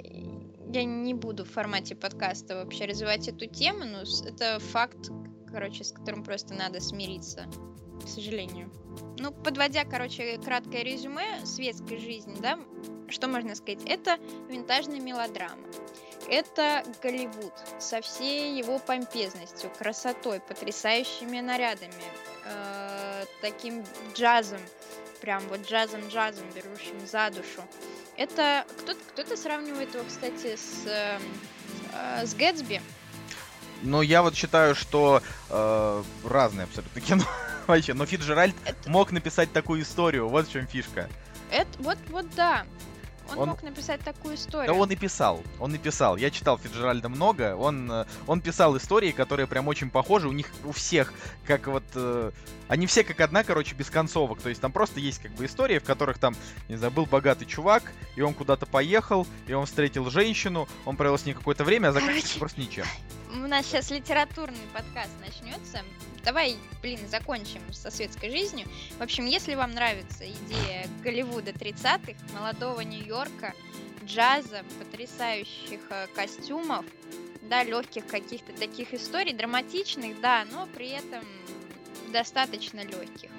я не буду в формате подкаста вообще развивать эту тему, но это факт, короче, с которым просто надо смириться, к сожалению. Ну, подводя, короче, краткое резюме светской жизни, да, что можно сказать? Это винтажная мелодрама. Это Голливуд со всей его помпезностью, красотой, потрясающими нарядами, э, таким джазом, прям вот джазом-джазом, берущим за душу. Это кто-то, кто-то сравнивает его, кстати, с, э, э, с Гэтсби. Ну, я вот считаю, что э, разные абсолютно кино. Вообще, но Фиджеральд Это- мог написать такую историю, вот в чем фишка. Это вот, вот да. Он, Он- мог написать такую историю. Да он и писал, он и писал. Я читал Фиджеральда много, он, э, он писал истории, которые прям очень похожи, у них у всех, как вот... э, они все как одна, короче, без концовок. То есть там просто есть как бы истории, в которых там, не знаю, был богатый чувак, и он куда-то поехал, и он встретил женщину, он провел с ней какое-то время, а заканчивается Короче. просто ничем. У нас сейчас литературный подкаст начнется. Давай, блин, закончим со светской жизнью. В общем, если вам нравится идея Голливуда 30-х, молодого Нью-Йорка, джаза, потрясающих э, костюмов, да, легких каких-то таких историй, драматичных, да, но при этом достаточно легких.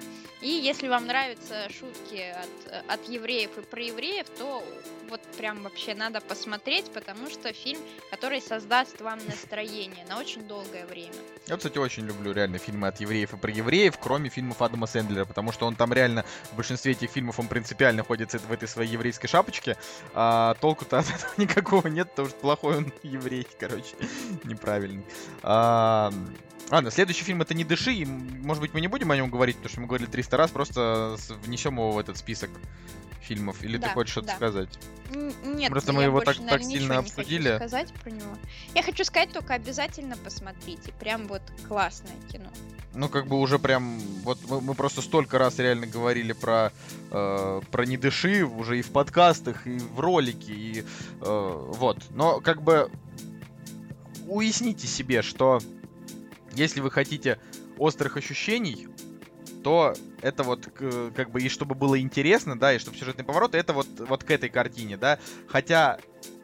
И если вам нравятся шутки от, от евреев и про евреев, то вот прям вообще надо посмотреть, потому что фильм, который создаст вам настроение на очень долгое время. Я, кстати, очень люблю реально фильмы от евреев и про евреев, кроме фильмов Адама Сэндлера, потому что он там реально в большинстве этих фильмов он принципиально ходит в этой своей еврейской шапочке, а толку-то от этого никакого нет, потому что плохой он еврей, короче, неправильный. А, Ладно, следующий фильм это «Не дыши», и, может быть, мы не будем о нем говорить, потому что мы говорили 300 раз, просто внесем его в этот список фильмов. Или Да, ты хочешь что-то да. сказать? Нет, Просто я мы его больше, так- так сильно обсудили. хочу сказать про него. Я хочу сказать только обязательно посмотрите. Прям вот классное кино. Ну, как бы уже прям... Вот мы, мы просто столько раз реально говорили про, э, про «Не дыши» уже и в подкастах, и в ролике, и э, вот. Но как бы уясните себе, что если вы хотите острых ощущений, то это вот как бы и чтобы было интересно, да, и чтобы сюжетный поворот, это вот, вот к этой картине, да. Хотя,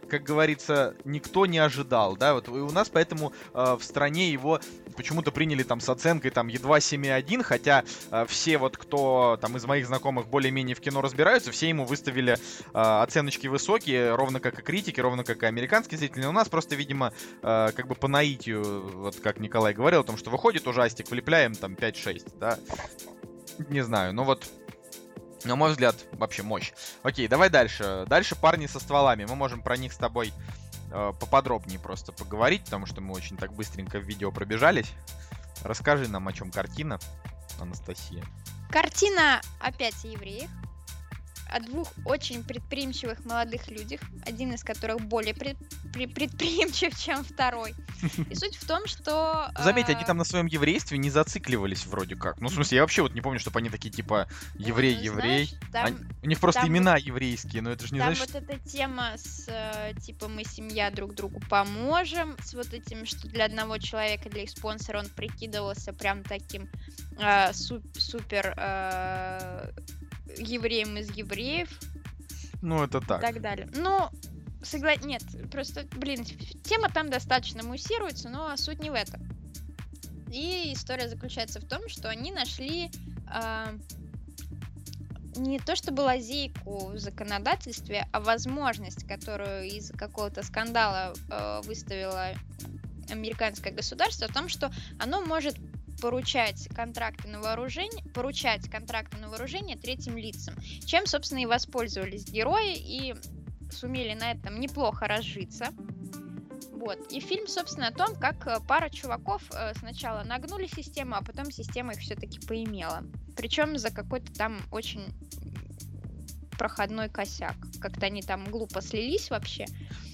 как говорится, никто не ожидал, да, вот и у нас поэтому э, в стране его почему-то приняли там с оценкой там едва 7,1, хотя э, все вот кто там из моих знакомых более-менее в кино разбираются, все ему выставили э, оценочки высокие, ровно как и критики, ровно как и американские зрители. У нас просто, видимо, э, как бы по наитию, вот как Николай говорил, о том, что выходит ужастик, влепляем там 5-6, да. Не знаю, ну вот на мой взгляд, вообще мощь. Окей, давай дальше. Дальше парни со стволами. Мы можем про них с тобой э, поподробнее просто поговорить, потому что мы очень так быстренько в видео пробежались. Расскажи нам, о чем картина, Анастасия. Картина опять о евреях. О двух очень предприимчивых молодых людях, один из которых более пред- пре- предприимчив, чем второй. И суть в том, что... Заметь, э, они там на своем еврействе не зацикливались вроде как. Ну, в смысле, я вообще вот не помню, чтобы они такие типа еврей, ну, еврей. знаешь, там- Они- У них просто там имена еврейские, но это же не Там значит, вот эта тема с э, типа мы семья друг другу поможем, с вот этим, что для одного человека, для их спонсора он прикидывался прям таким э, су- супер э, евреем из евреев ну это и так. так далее. Ну, согла... нет, просто, блин, тема там достаточно муссируется, но суть не в этом. И история заключается в том, что они нашли а, не то чтобы лазейку в законодательстве, а возможность, которую из-за какого-то скандала э, выставило американское государство, в том, что оно может поручать контракты на вооружение, поручать контракты на вооружение третьим лицам, чем, собственно, и воспользовались герои и сумели на этом неплохо разжиться. Вот. И фильм, собственно, о том, как э, пара чуваков э, сначала нагнули систему, а потом система их все-таки поимела. Причем за какой-то там очень проходной косяк. Как-то они там глупо слились вообще.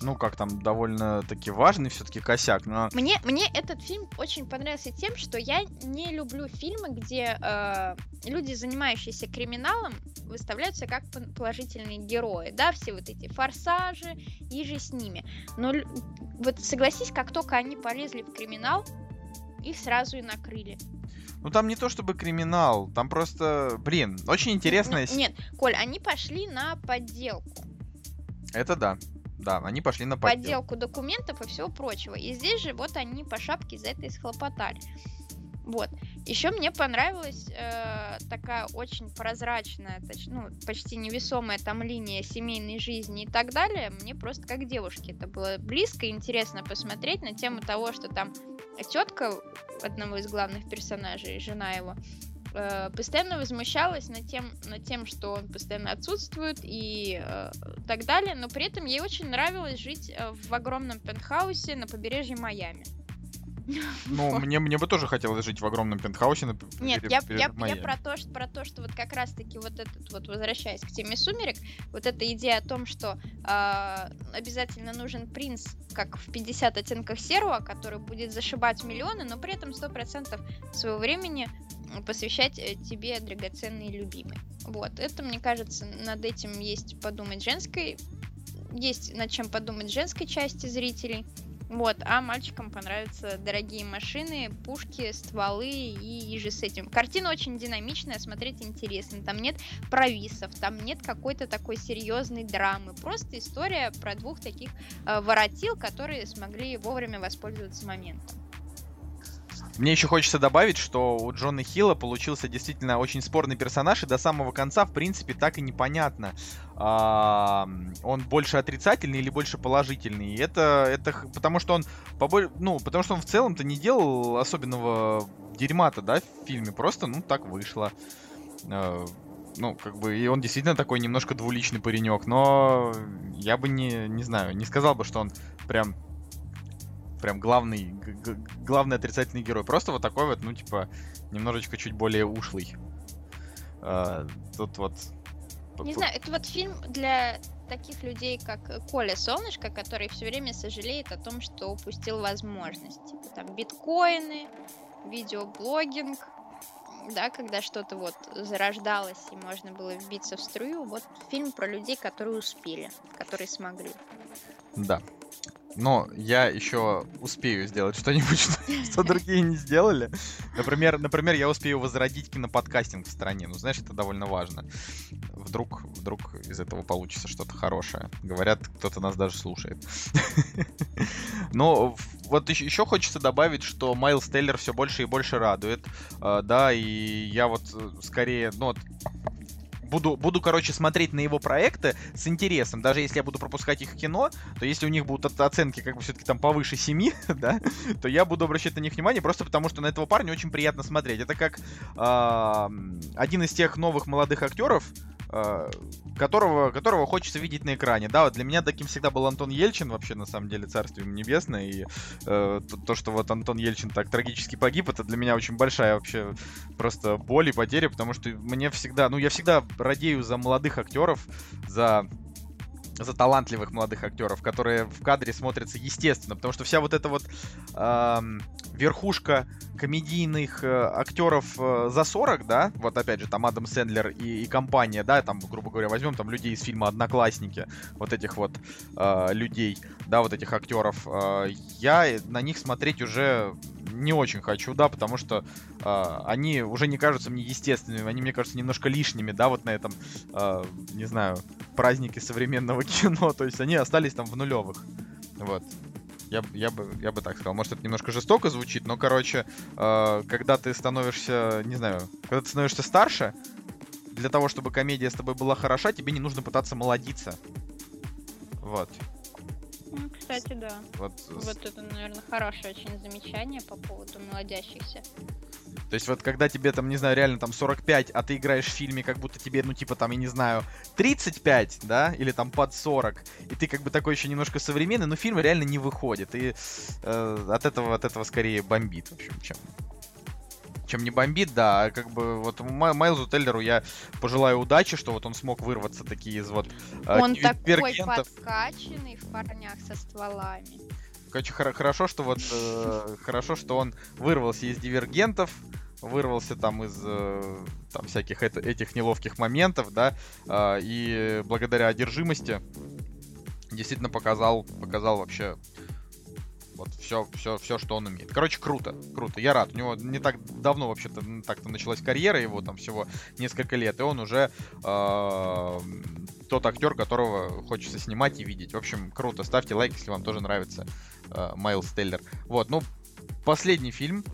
Ну, как там, довольно-таки важный все-таки косяк, но... Мне, мне этот фильм очень понравился тем, что я не люблю фильмы, где э, люди, занимающиеся криминалом, выставляются как положительные герои, да, все вот эти форсажи и же с ними. Но вот согласись, как только они полезли в криминал, их сразу и накрыли. Ну, там не то чтобы криминал, там просто, блин, очень интересная... Ну, нет, Коль, они пошли на подделку. Это да. Да, они пошли на подделку. подделку документов и всего прочего. И здесь же вот они по шапке за это и схлопотали. Вот. Еще мне понравилась э, такая очень прозрачная, точ- ну, почти невесомая там линия семейной жизни и так далее. Мне просто как девушке это было близко и интересно посмотреть на тему того, что там тетка одного из главных персонажей, жена его, э, постоянно возмущалась над тем, над тем, что он постоянно отсутствует и э, так далее, но при этом ей очень нравилось жить э, в огромном пентхаусе на побережье Майами. Ну, мне, мне бы тоже хотелось жить в огромном пентхаусе на Нет, побережье я, я, я Майами. про то, что про то, что вот как раз-таки вот этот вот возвращаясь к теме сумерек, вот эта идея о том, что а, обязательно нужен принц, как в 50 оттенках серого, который будет зашибать миллионы, но при этом 100% своего времени посвящать э, тебе драгоценный любимый. Вот, это, мне кажется, над этим есть подумать женской, есть над чем подумать женской части зрителей. Вот, а мальчикам понравятся дорогие машины, пушки, стволы и, и же с этим. Картина очень динамичная, смотреть интересно. Там нет провисов, там нет какой-то такой серьезной драмы. Просто история про двух таких э, воротил, которые смогли вовремя воспользоваться моментом. Мне еще хочется добавить, что у Джона Хилла получился действительно очень спорный персонаж, и до самого конца, в принципе, так и непонятно, а, он больше отрицательный или больше положительный. И это, это потому что он, поболь... ну, потому что он в целом-то не делал особенного дерьма-то, да, в фильме, просто, ну, так вышло. А, ну, как бы, и он действительно такой немножко двуличный паренек, но я бы не, не знаю, не сказал бы, что он прям прям главный, главный отрицательный герой. Просто вот такой вот, ну, типа, немножечко чуть более ушлый. А, тут вот... Не знаю, это вот фильм для таких людей, как Коля Солнышко, который все время сожалеет о том, что упустил возможность. Типа там биткоины, видеоблогинг, да, когда что-то вот зарождалось и можно было вбиться в струю. Вот фильм про людей, которые успели, которые смогли. Да, но я еще успею сделать что-нибудь, что, что другие не сделали. Например, например, я успею возродить киноподкастинг в стране. Ну, знаешь, это довольно важно. Вдруг, вдруг из этого получится что-то хорошее. Говорят, кто-то нас даже слушает. Но вот еще хочется добавить, что Майлз Тейлор все больше и больше радует. А, да, и я вот э, скорее, ну, буду, буду, короче, смотреть на его проекты с интересом. Даже если я буду пропускать их в кино, то если у них будут оценки как бы все-таки там повыше 7, да, то я буду обращать на них внимание просто потому, что на этого парня очень приятно смотреть. Это как э, один из тех новых молодых актеров, которого, которого хочется видеть на экране. Да, вот для меня таким всегда был Антон Ельчин, вообще, на самом деле, царствие ему небесное. И э, то, то, что вот Антон Ельчин так трагически погиб, это для меня очень большая вообще просто боль и потеря, потому что мне всегда, ну, я всегда радею за молодых актеров, за за талантливых молодых актеров, которые в кадре смотрятся естественно, потому что вся вот эта вот э, верхушка комедийных э, актеров э, за 40, да, вот опять же там Адам Сэндлер и, и компания, да, там, грубо говоря, возьмем там людей из фильма «Одноклассники», вот этих вот э, людей, да, вот этих актеров, э, я на них смотреть уже не очень хочу, да, потому что э, они уже не кажутся мне естественными, они мне кажутся немножко лишними, да, вот на этом, э, не знаю, празднике современного кино, то есть они остались там в нулевых, вот. Я, я, бы, я бы так сказал. Может, это немножко жестоко звучит, но, короче, э, когда ты становишься, не знаю, когда ты становишься старше, для того, чтобы комедия с тобой была хороша, тебе не нужно пытаться молодиться. Вот. Ну, кстати, да. Вот, вот это, наверное, хорошее очень замечание по поводу молодящихся. То есть вот когда тебе там, не знаю, реально там 45, а ты играешь в фильме, как будто тебе, ну типа там, я не знаю, 35, да, или там под 40, и ты как бы такой еще немножко современный, но фильм реально не выходит, и э, от этого от этого скорее бомбит, в общем, чем чем не бомбит, да, а как бы вот Майлзу Теллеру я пожелаю удачи, что вот он смог вырваться такие из вот э, Он такой подкачанный в парнях со стволами. Короче, хорошо, что вот э, хорошо, что он вырвался из дивергентов, вырвался там из э, там всяких это, этих неловких моментов, да, э, и благодаря одержимости действительно показал, показал вообще вот все, все, все, что он умеет. Короче, круто, круто. Я рад. У него не так давно вообще-то так-то началась карьера его, там всего несколько лет, и он уже э, тот актер, которого хочется снимать и видеть. В общем, круто. Ставьте лайк, если вам тоже нравится э, Майлз Теллер. Вот, ну, последний фильм,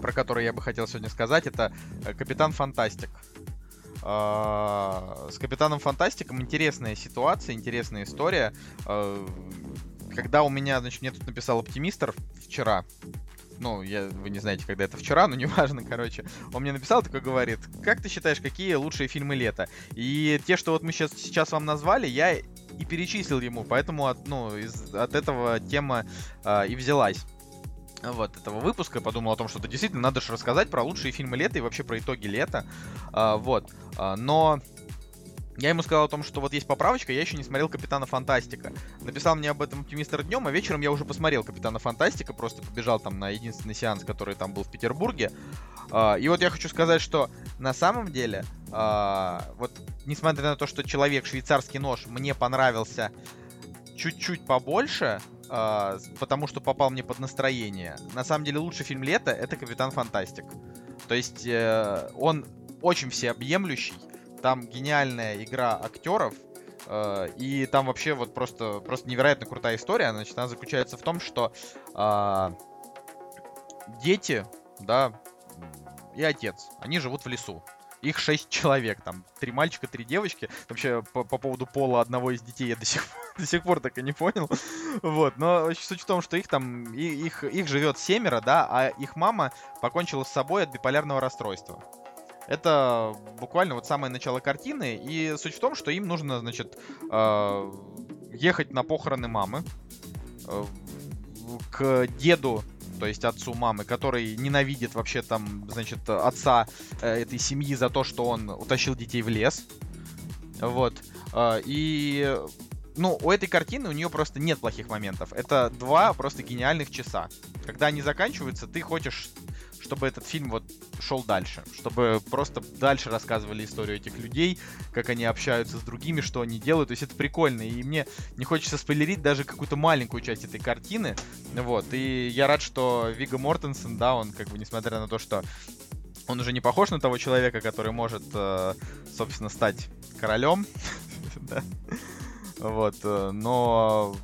про который я бы хотел сегодня сказать, это э, Капитан Фантастик. Uh, с Капитаном Фантастиком интересная ситуация, интересная история. Когда у меня, значит, мне тут написал оптимистр вчера, ну, я, вы не знаете, когда это вчера, но неважно, короче, он мне написал, такой говорит, как ты считаешь, какие лучшие фильмы лета? И те, что вот мы сейчас, сейчас вам назвали, я и перечислил ему, поэтому от, ну, из, от этого тема э, и взялась. Вот этого выпуска, подумал о том, что это действительно надо же рассказать про лучшие фильмы лета и вообще про итоги лета, а, вот, а, но я ему сказал о том, что вот есть поправочка, я еще не смотрел Капитана Фантастика. Написал мне об этом оптимистр днем, а вечером я уже посмотрел Капитана Фантастика, просто побежал там на единственный сеанс, который там был в Петербурге. Uh, и вот я хочу сказать, что на самом деле, uh, вот несмотря на то, что человек швейцарский нож мне понравился чуть-чуть побольше, э, потому что попал мне под настроение. На самом деле лучший фильм лета это Капитан Фантастик. То есть э, он очень всеобъемлющий. Там гениальная игра актеров, э, и там вообще вот просто, просто невероятно крутая история. Значит, она заключается в том, что э, дети, да, и отец, они живут в лесу. Их шесть человек, там, три мальчика, три девочки. Вообще, по, по поводу пола одного из детей я до сих, до сих пор так и не понял. Вот, но суть в том, что их там, и- их, их живет семеро, да, а их мама покончила с собой от биполярного расстройства. Это буквально вот самое начало картины, и суть в том, что им нужно, значит, э, ехать на похороны мамы э, к деду, то есть отцу мамы, который ненавидит вообще там, значит, отца э, этой семьи за то, что он утащил детей в лес. Вот. И ну, у этой картины у нее просто нет плохих моментов. Это два просто гениальных часа. Когда они заканчиваются, ты хочешь, чтобы этот фильм вот шел дальше. Чтобы просто дальше рассказывали историю этих людей, как они общаются с другими, что они делают. То есть это прикольно. И мне не хочется спойлерить даже какую-то маленькую часть этой картины. Вот. И я рад, что Вига Мортенсен, да, он как бы, несмотря на то, что он уже не похож на того человека, который может, э, собственно, стать королем. Вот, э, но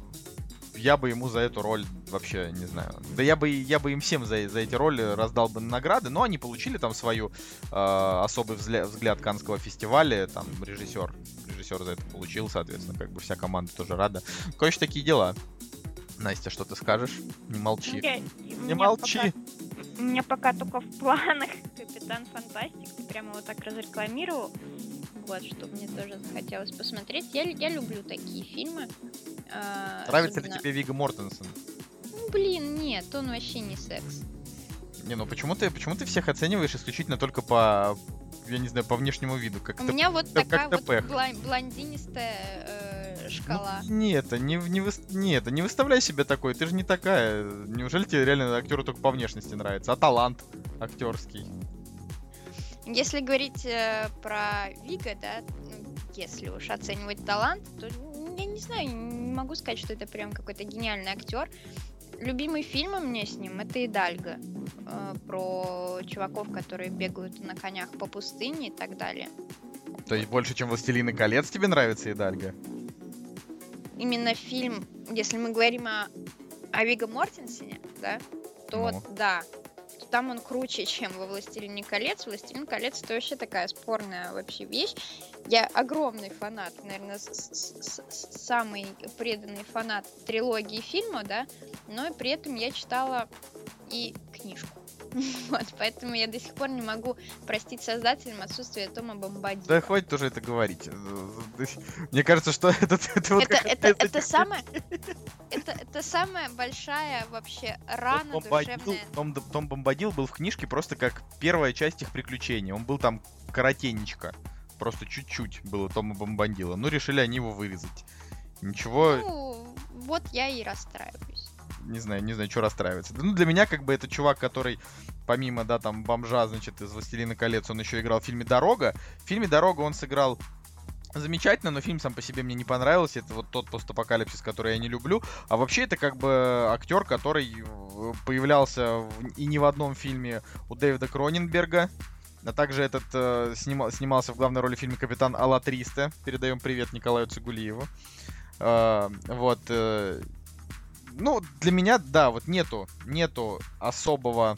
я бы ему за эту роль вообще не знаю. Да я бы я бы им всем за, за эти роли раздал бы награды, но они получили там свою э, особый взгляд, взгляд Канского фестиваля, там режиссер, режиссер за это получил, соответственно, как бы вся команда тоже рада. Короче, такие дела. Настя, что ты скажешь? Не молчи. Я- Не молчи. пока- У меня пока только в планах Капитан Фантастик. Ты прямо вот так разрекламировал. Вот, что мне тоже захотелось посмотреть. Я, я люблю такие фильмы. а, Нравится ли особенно- тебе Вига Мортенсен? Ну, блин, нет, он вообще не секс. Не, ну почему ты, почему ты всех оцениваешь исключительно только по, я не знаю, по внешнему виду? Как У меня вот такая вот бла- блондинистая э, шкала. Ну, не это, не, не, выс- не это, не выставляй себя такой, ты же не такая. Неужели тебе реально актеры только по внешности нравится? А талант актерский? Если говорить э, про Вига, да, ну, если уж оценивать талант, то я не знаю, не могу сказать, что это прям какой-то гениальный актер. Любимый фильм у меня с ним это Идальго. э, про чуваков, которые бегают на конях по пустыне и так далее. То есть больше, чем «Властелин и колец» тебе нравится Идальго? Именно фильм, если мы говорим о, о Вига Мортенсене, да, то Ну. да, там он круче, чем во «Властелине колец». «Властелин колец» — это вообще такая спорная вообще вещь. Я огромный фанат, наверное, самый преданный фанат трилогии фильма, да, но и при этом я читала и книжку. Вот, поэтому я до сих пор не могу простить создателям отсутствие Тома Бомбадила. Да хватит уже это говорить. Мне кажется, что это, это вот это, это, это самая, это, это самая большая вообще рана Том Бомбадил, душевная. Том, Том Бомбадил был в книжке просто как первая часть их приключений. Он был там коротенечко. Просто чуть-чуть было Тома Бомбадила. Ну, решили они его вырезать. Ничего, Ну, вот я и расстраиваюсь. Не знаю, не знаю, что расстраиваться. Ну, для меня, как бы, это чувак, который, помимо, да, там, бомжа, значит, из «Властелина колец», он еще играл в фильме «Дорога». В фильме «Дорога» он сыграл замечательно, но фильм сам по себе мне не понравился. Это вот тот постапокалипсис, который я не люблю. А вообще это как бы актер, который э, появлялся в- и не в одном фильме у Дэвида Кроненберга. А также этот э, снима- снимался в главной роли в фильме «Капитан Алатриста». Передаем привет Николаю Цигулиеву. Э, вот. э, ну, для меня, да, вот нету, нету особого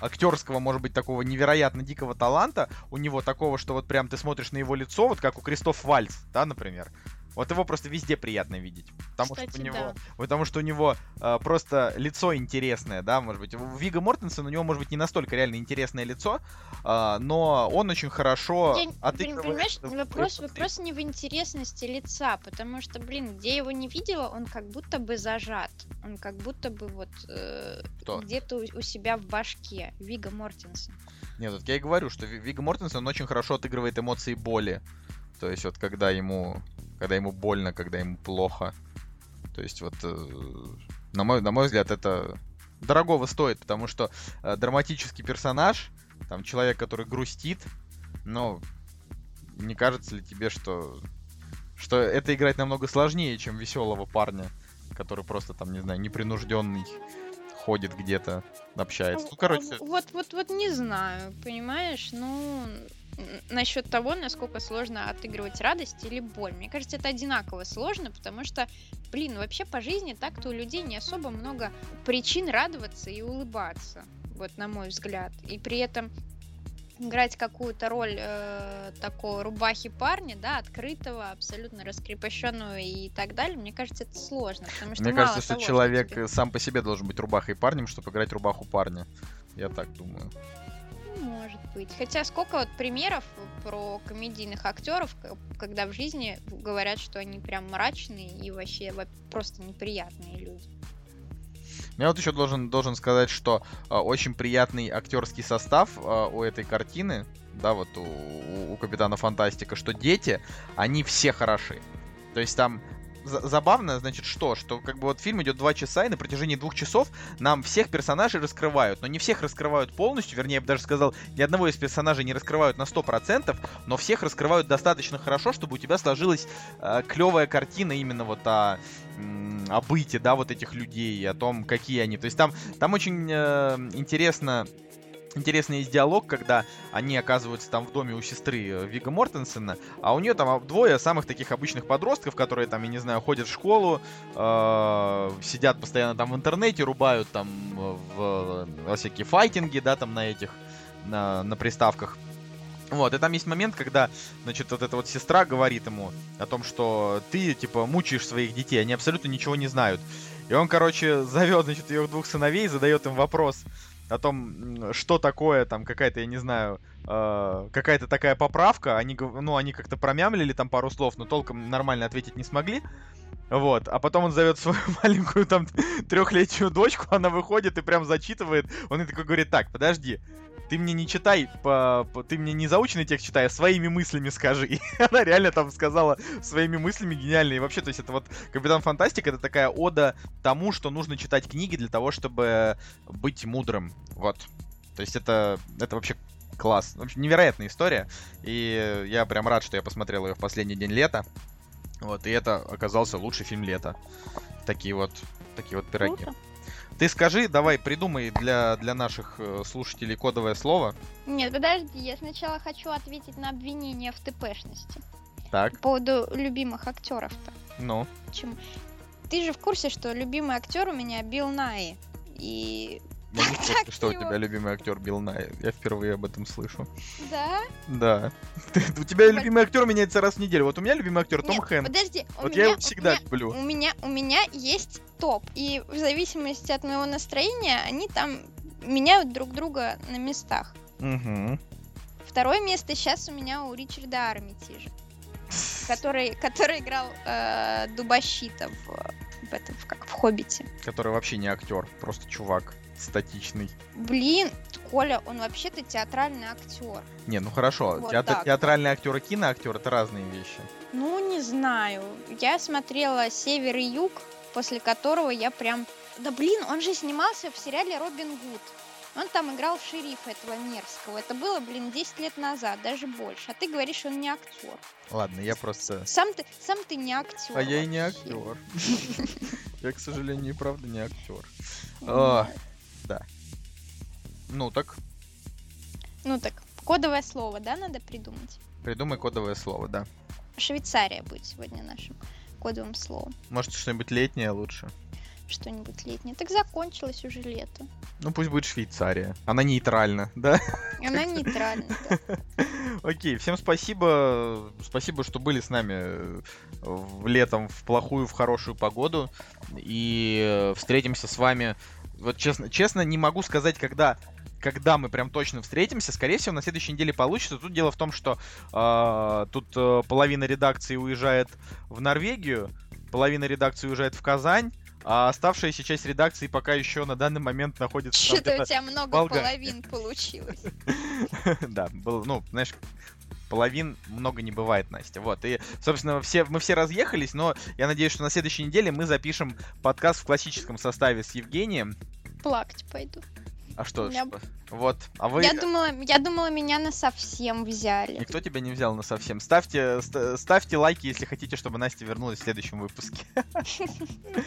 актерского, может быть, такого невероятно дикого таланта у него, такого, что вот прям ты смотришь на его лицо, вот как у Кристоф Вальц, да, например. Вот его просто везде приятно видеть. Потому что Кстати, у него, да. потому что у него э, просто лицо интересное, да, может быть. У Вига Мортенсен у него, может быть, не настолько реально интересное лицо, а, но он очень хорошо Я, отыгрывает понимаешь, в- вопрос, в- вопрос не в интересности лица, потому что, блин, где его не видела, он как будто бы зажат. Он как будто бы вот э, где-то у, у себя в башке. Вига Мортенсен. Нет, вот я и говорю, что Ви- Вига Мортенсен он очень хорошо отыгрывает эмоции боли. То есть вот когда ему, когда ему больно, когда ему плохо. То есть вот, э, на мой, на мой взгляд, это дорогого стоит, потому что э, драматический персонаж, там человек, который грустит, но не кажется ли тебе, что Что это играть намного сложнее, чем веселого парня, который просто там, не знаю, непринужденный ходит где-то, общается. Ну, короче, Вот, вот, вот не знаю, понимаешь, ну, насчет того, насколько сложно отыгрывать радость или боль. Мне кажется, это одинаково сложно, потому что, блин, вообще по жизни так-то у людей не особо много причин радоваться и улыбаться, вот на мой взгляд. И при этом играть какую-то роль э, такого рубахи парня, да, открытого, абсолютно раскрепощенного и так далее, мне кажется, это сложно, потому что мне кажется, что того, человек тебе- э, сам по себе должен быть рубахой парнем, чтобы играть рубаху парня. Я так думаю. Может быть. Хотя сколько вот примеров про комедийных актеров, когда в жизни говорят, что они прям мрачные и вообще во- просто неприятные люди. Я вот еще должен, должен сказать, что э, очень приятный актерский состав э, у этой картины, да, вот у, у- Капитана Фантастика, что дети, они все хороши. То есть там забавно, значит, что? Что как бы вот фильм идет два часа, и на протяжении двух часов нам всех персонажей раскрывают. Но не всех раскрывают полностью, вернее, я бы даже сказал, ни одного из персонажей не раскрывают на 100%, но всех раскрывают достаточно хорошо, чтобы у тебя сложилась э, клевая картина именно вот о, о быте, да, вот этих людей, о том, какие они. То есть там, там очень э, интересно Интересный есть диалог, когда они оказываются там в доме у сестры э, Вига Мортенсена, а у нее там двое самых таких обычных подростков, которые там, я не знаю, ходят в школу, э, сидят постоянно там в интернете, рубают там э, в, во всякие файтинги, да, там на этих, на, на приставках. Вот, и там есть момент, когда, значит, вот эта вот сестра говорит ему о том, что ты, типа, мучаешь своих детей, они абсолютно ничего не знают. И он, короче, зовет, значит, ее двух сыновей, задает им вопрос о том, что такое там какая-то, я не знаю, э, какая-то такая поправка. Они, ну, они как-то промямлили там пару слов, но толком нормально ответить не смогли. Вот, а потом он зовет свою маленькую там трехлетнюю дочку, она выходит и прям зачитывает. Он ей такой говорит, так, подожди, ты мне не читай, по, по- ты мне не заученный текст читай, а своими мыслями скажи. И она реально там сказала своими мыслями гениальные. И вообще, то есть это вот Капитан Фантастик, это такая ода тому, что нужно читать книги для того, чтобы быть мудрым. Вот. То есть это, это вообще класс. В общем, невероятная история. И я прям рад, что я посмотрел ее в последний день лета. Вот, и это оказался лучший фильм лета. Такие вот, такие вот пироги. Круто. Ты скажи, давай, придумай для, для наших э, слушателей кодовое слово. Нет, подожди, я сначала хочу ответить на обвинение в ТПшности. Так, По поводу любимых актеров-то. ну. Почему? Ты же в курсе, что любимый актер у меня Билл Най. И в курсе, что у его. тебя любимый актер Билл Най. Я впервые об этом слышу. да? Да. Ты- у тебя любимый актер меняется раз в неделю. Вот у меня любимый актер Том Нет, Хэнкс. подожди. у Вот меня- я его у всегда меня- люблю. У меня, у меня есть топ. И в зависимости от моего настроения, они там меняют друг друга на местах. Угу. Второе место сейчас у меня у Ричарда Армитижа, который, который играл э, Дубощита в, в этом, как в Хоббите. Который вообще не актер, просто чувак статичный. Блин, Коля, он вообще-то театральный актер. Не, ну хорошо. Вот театр- так. театральный актер и киноактер это разные вещи. Ну, не знаю. Я смотрела «Север и Юг», после которого я прям... Да блин, он же снимался в сериале «Робин Гуд». Он там играл шерифа этого мерзкого. Это было, блин, 10 лет назад, даже больше. А ты говоришь, он не актер. Ладно, я просто. Сам ты, сам ты не актер. А я и не вообще. актер. Я, к сожалению, и правда не актер. А, Да. Ну так, Ну так, кодовое слово, да, надо придумать? придумай кодовое слово, да. Швейцария будет сегодня нашим кодовым словом. Может, что-нибудь летнее лучше. Что-нибудь летнее. Так закончилось уже лето. Ну, пусть будет Швейцария. Она нейтральна, да? Она нейтральна. да. Окей, всем спасибо. Спасибо, что были с нами э, в летом в плохую, в хорошую погоду. И э, встретимся с вами. Вот честно, честно не могу сказать, когда когда мы прям точно встретимся, скорее всего, на следующей неделе получится. Тут дело в том, что э, тут э, половина редакции уезжает в Норвегию, половина редакции уезжает в Казань, а оставшаяся часть редакции пока еще на данный момент находится Что-то у тебя много половин получилось. Да, был, ну, знаешь, половин много не бывает, Настя. Вот, и, собственно, все, мы все разъехались, но я надеюсь, что на следующей неделе мы запишем подкаст в классическом составе с Евгением. Плакать пойду. А что? Я- что? Вот. А вы... Я думала, я думала, меня на совсем взяли. Никто тебя не взял на совсем. Ставьте, ста- ставьте лайки, если хотите, чтобы Настя вернулась в следующем выпуске.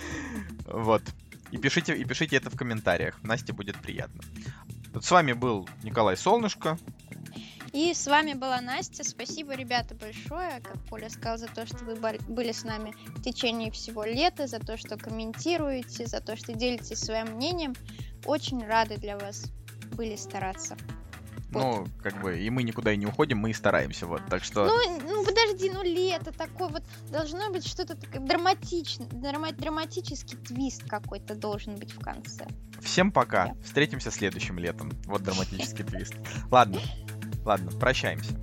Вот. И пишите, и пишите это в комментариях. Насте будет приятно. С вами был Николай Солнышко. И с вами была Настя. Спасибо, ребята, большое, как Коля сказал, за то, что вы были с нами в течение всего лета, за то, что комментируете, за то, что делитесь своим мнением. Очень рады для вас были стараться. Ну, как бы, и мы никуда и не уходим, мы и стараемся, вот. Так что... Ну, ну подожди, ну лето такое вот должно быть что-то такое драматичное, драма- драматический твист какой-то должен быть в конце. Всем пока. Встретимся следующим летом. Вот драматический твист. Ладно. Ладно, прощаемся.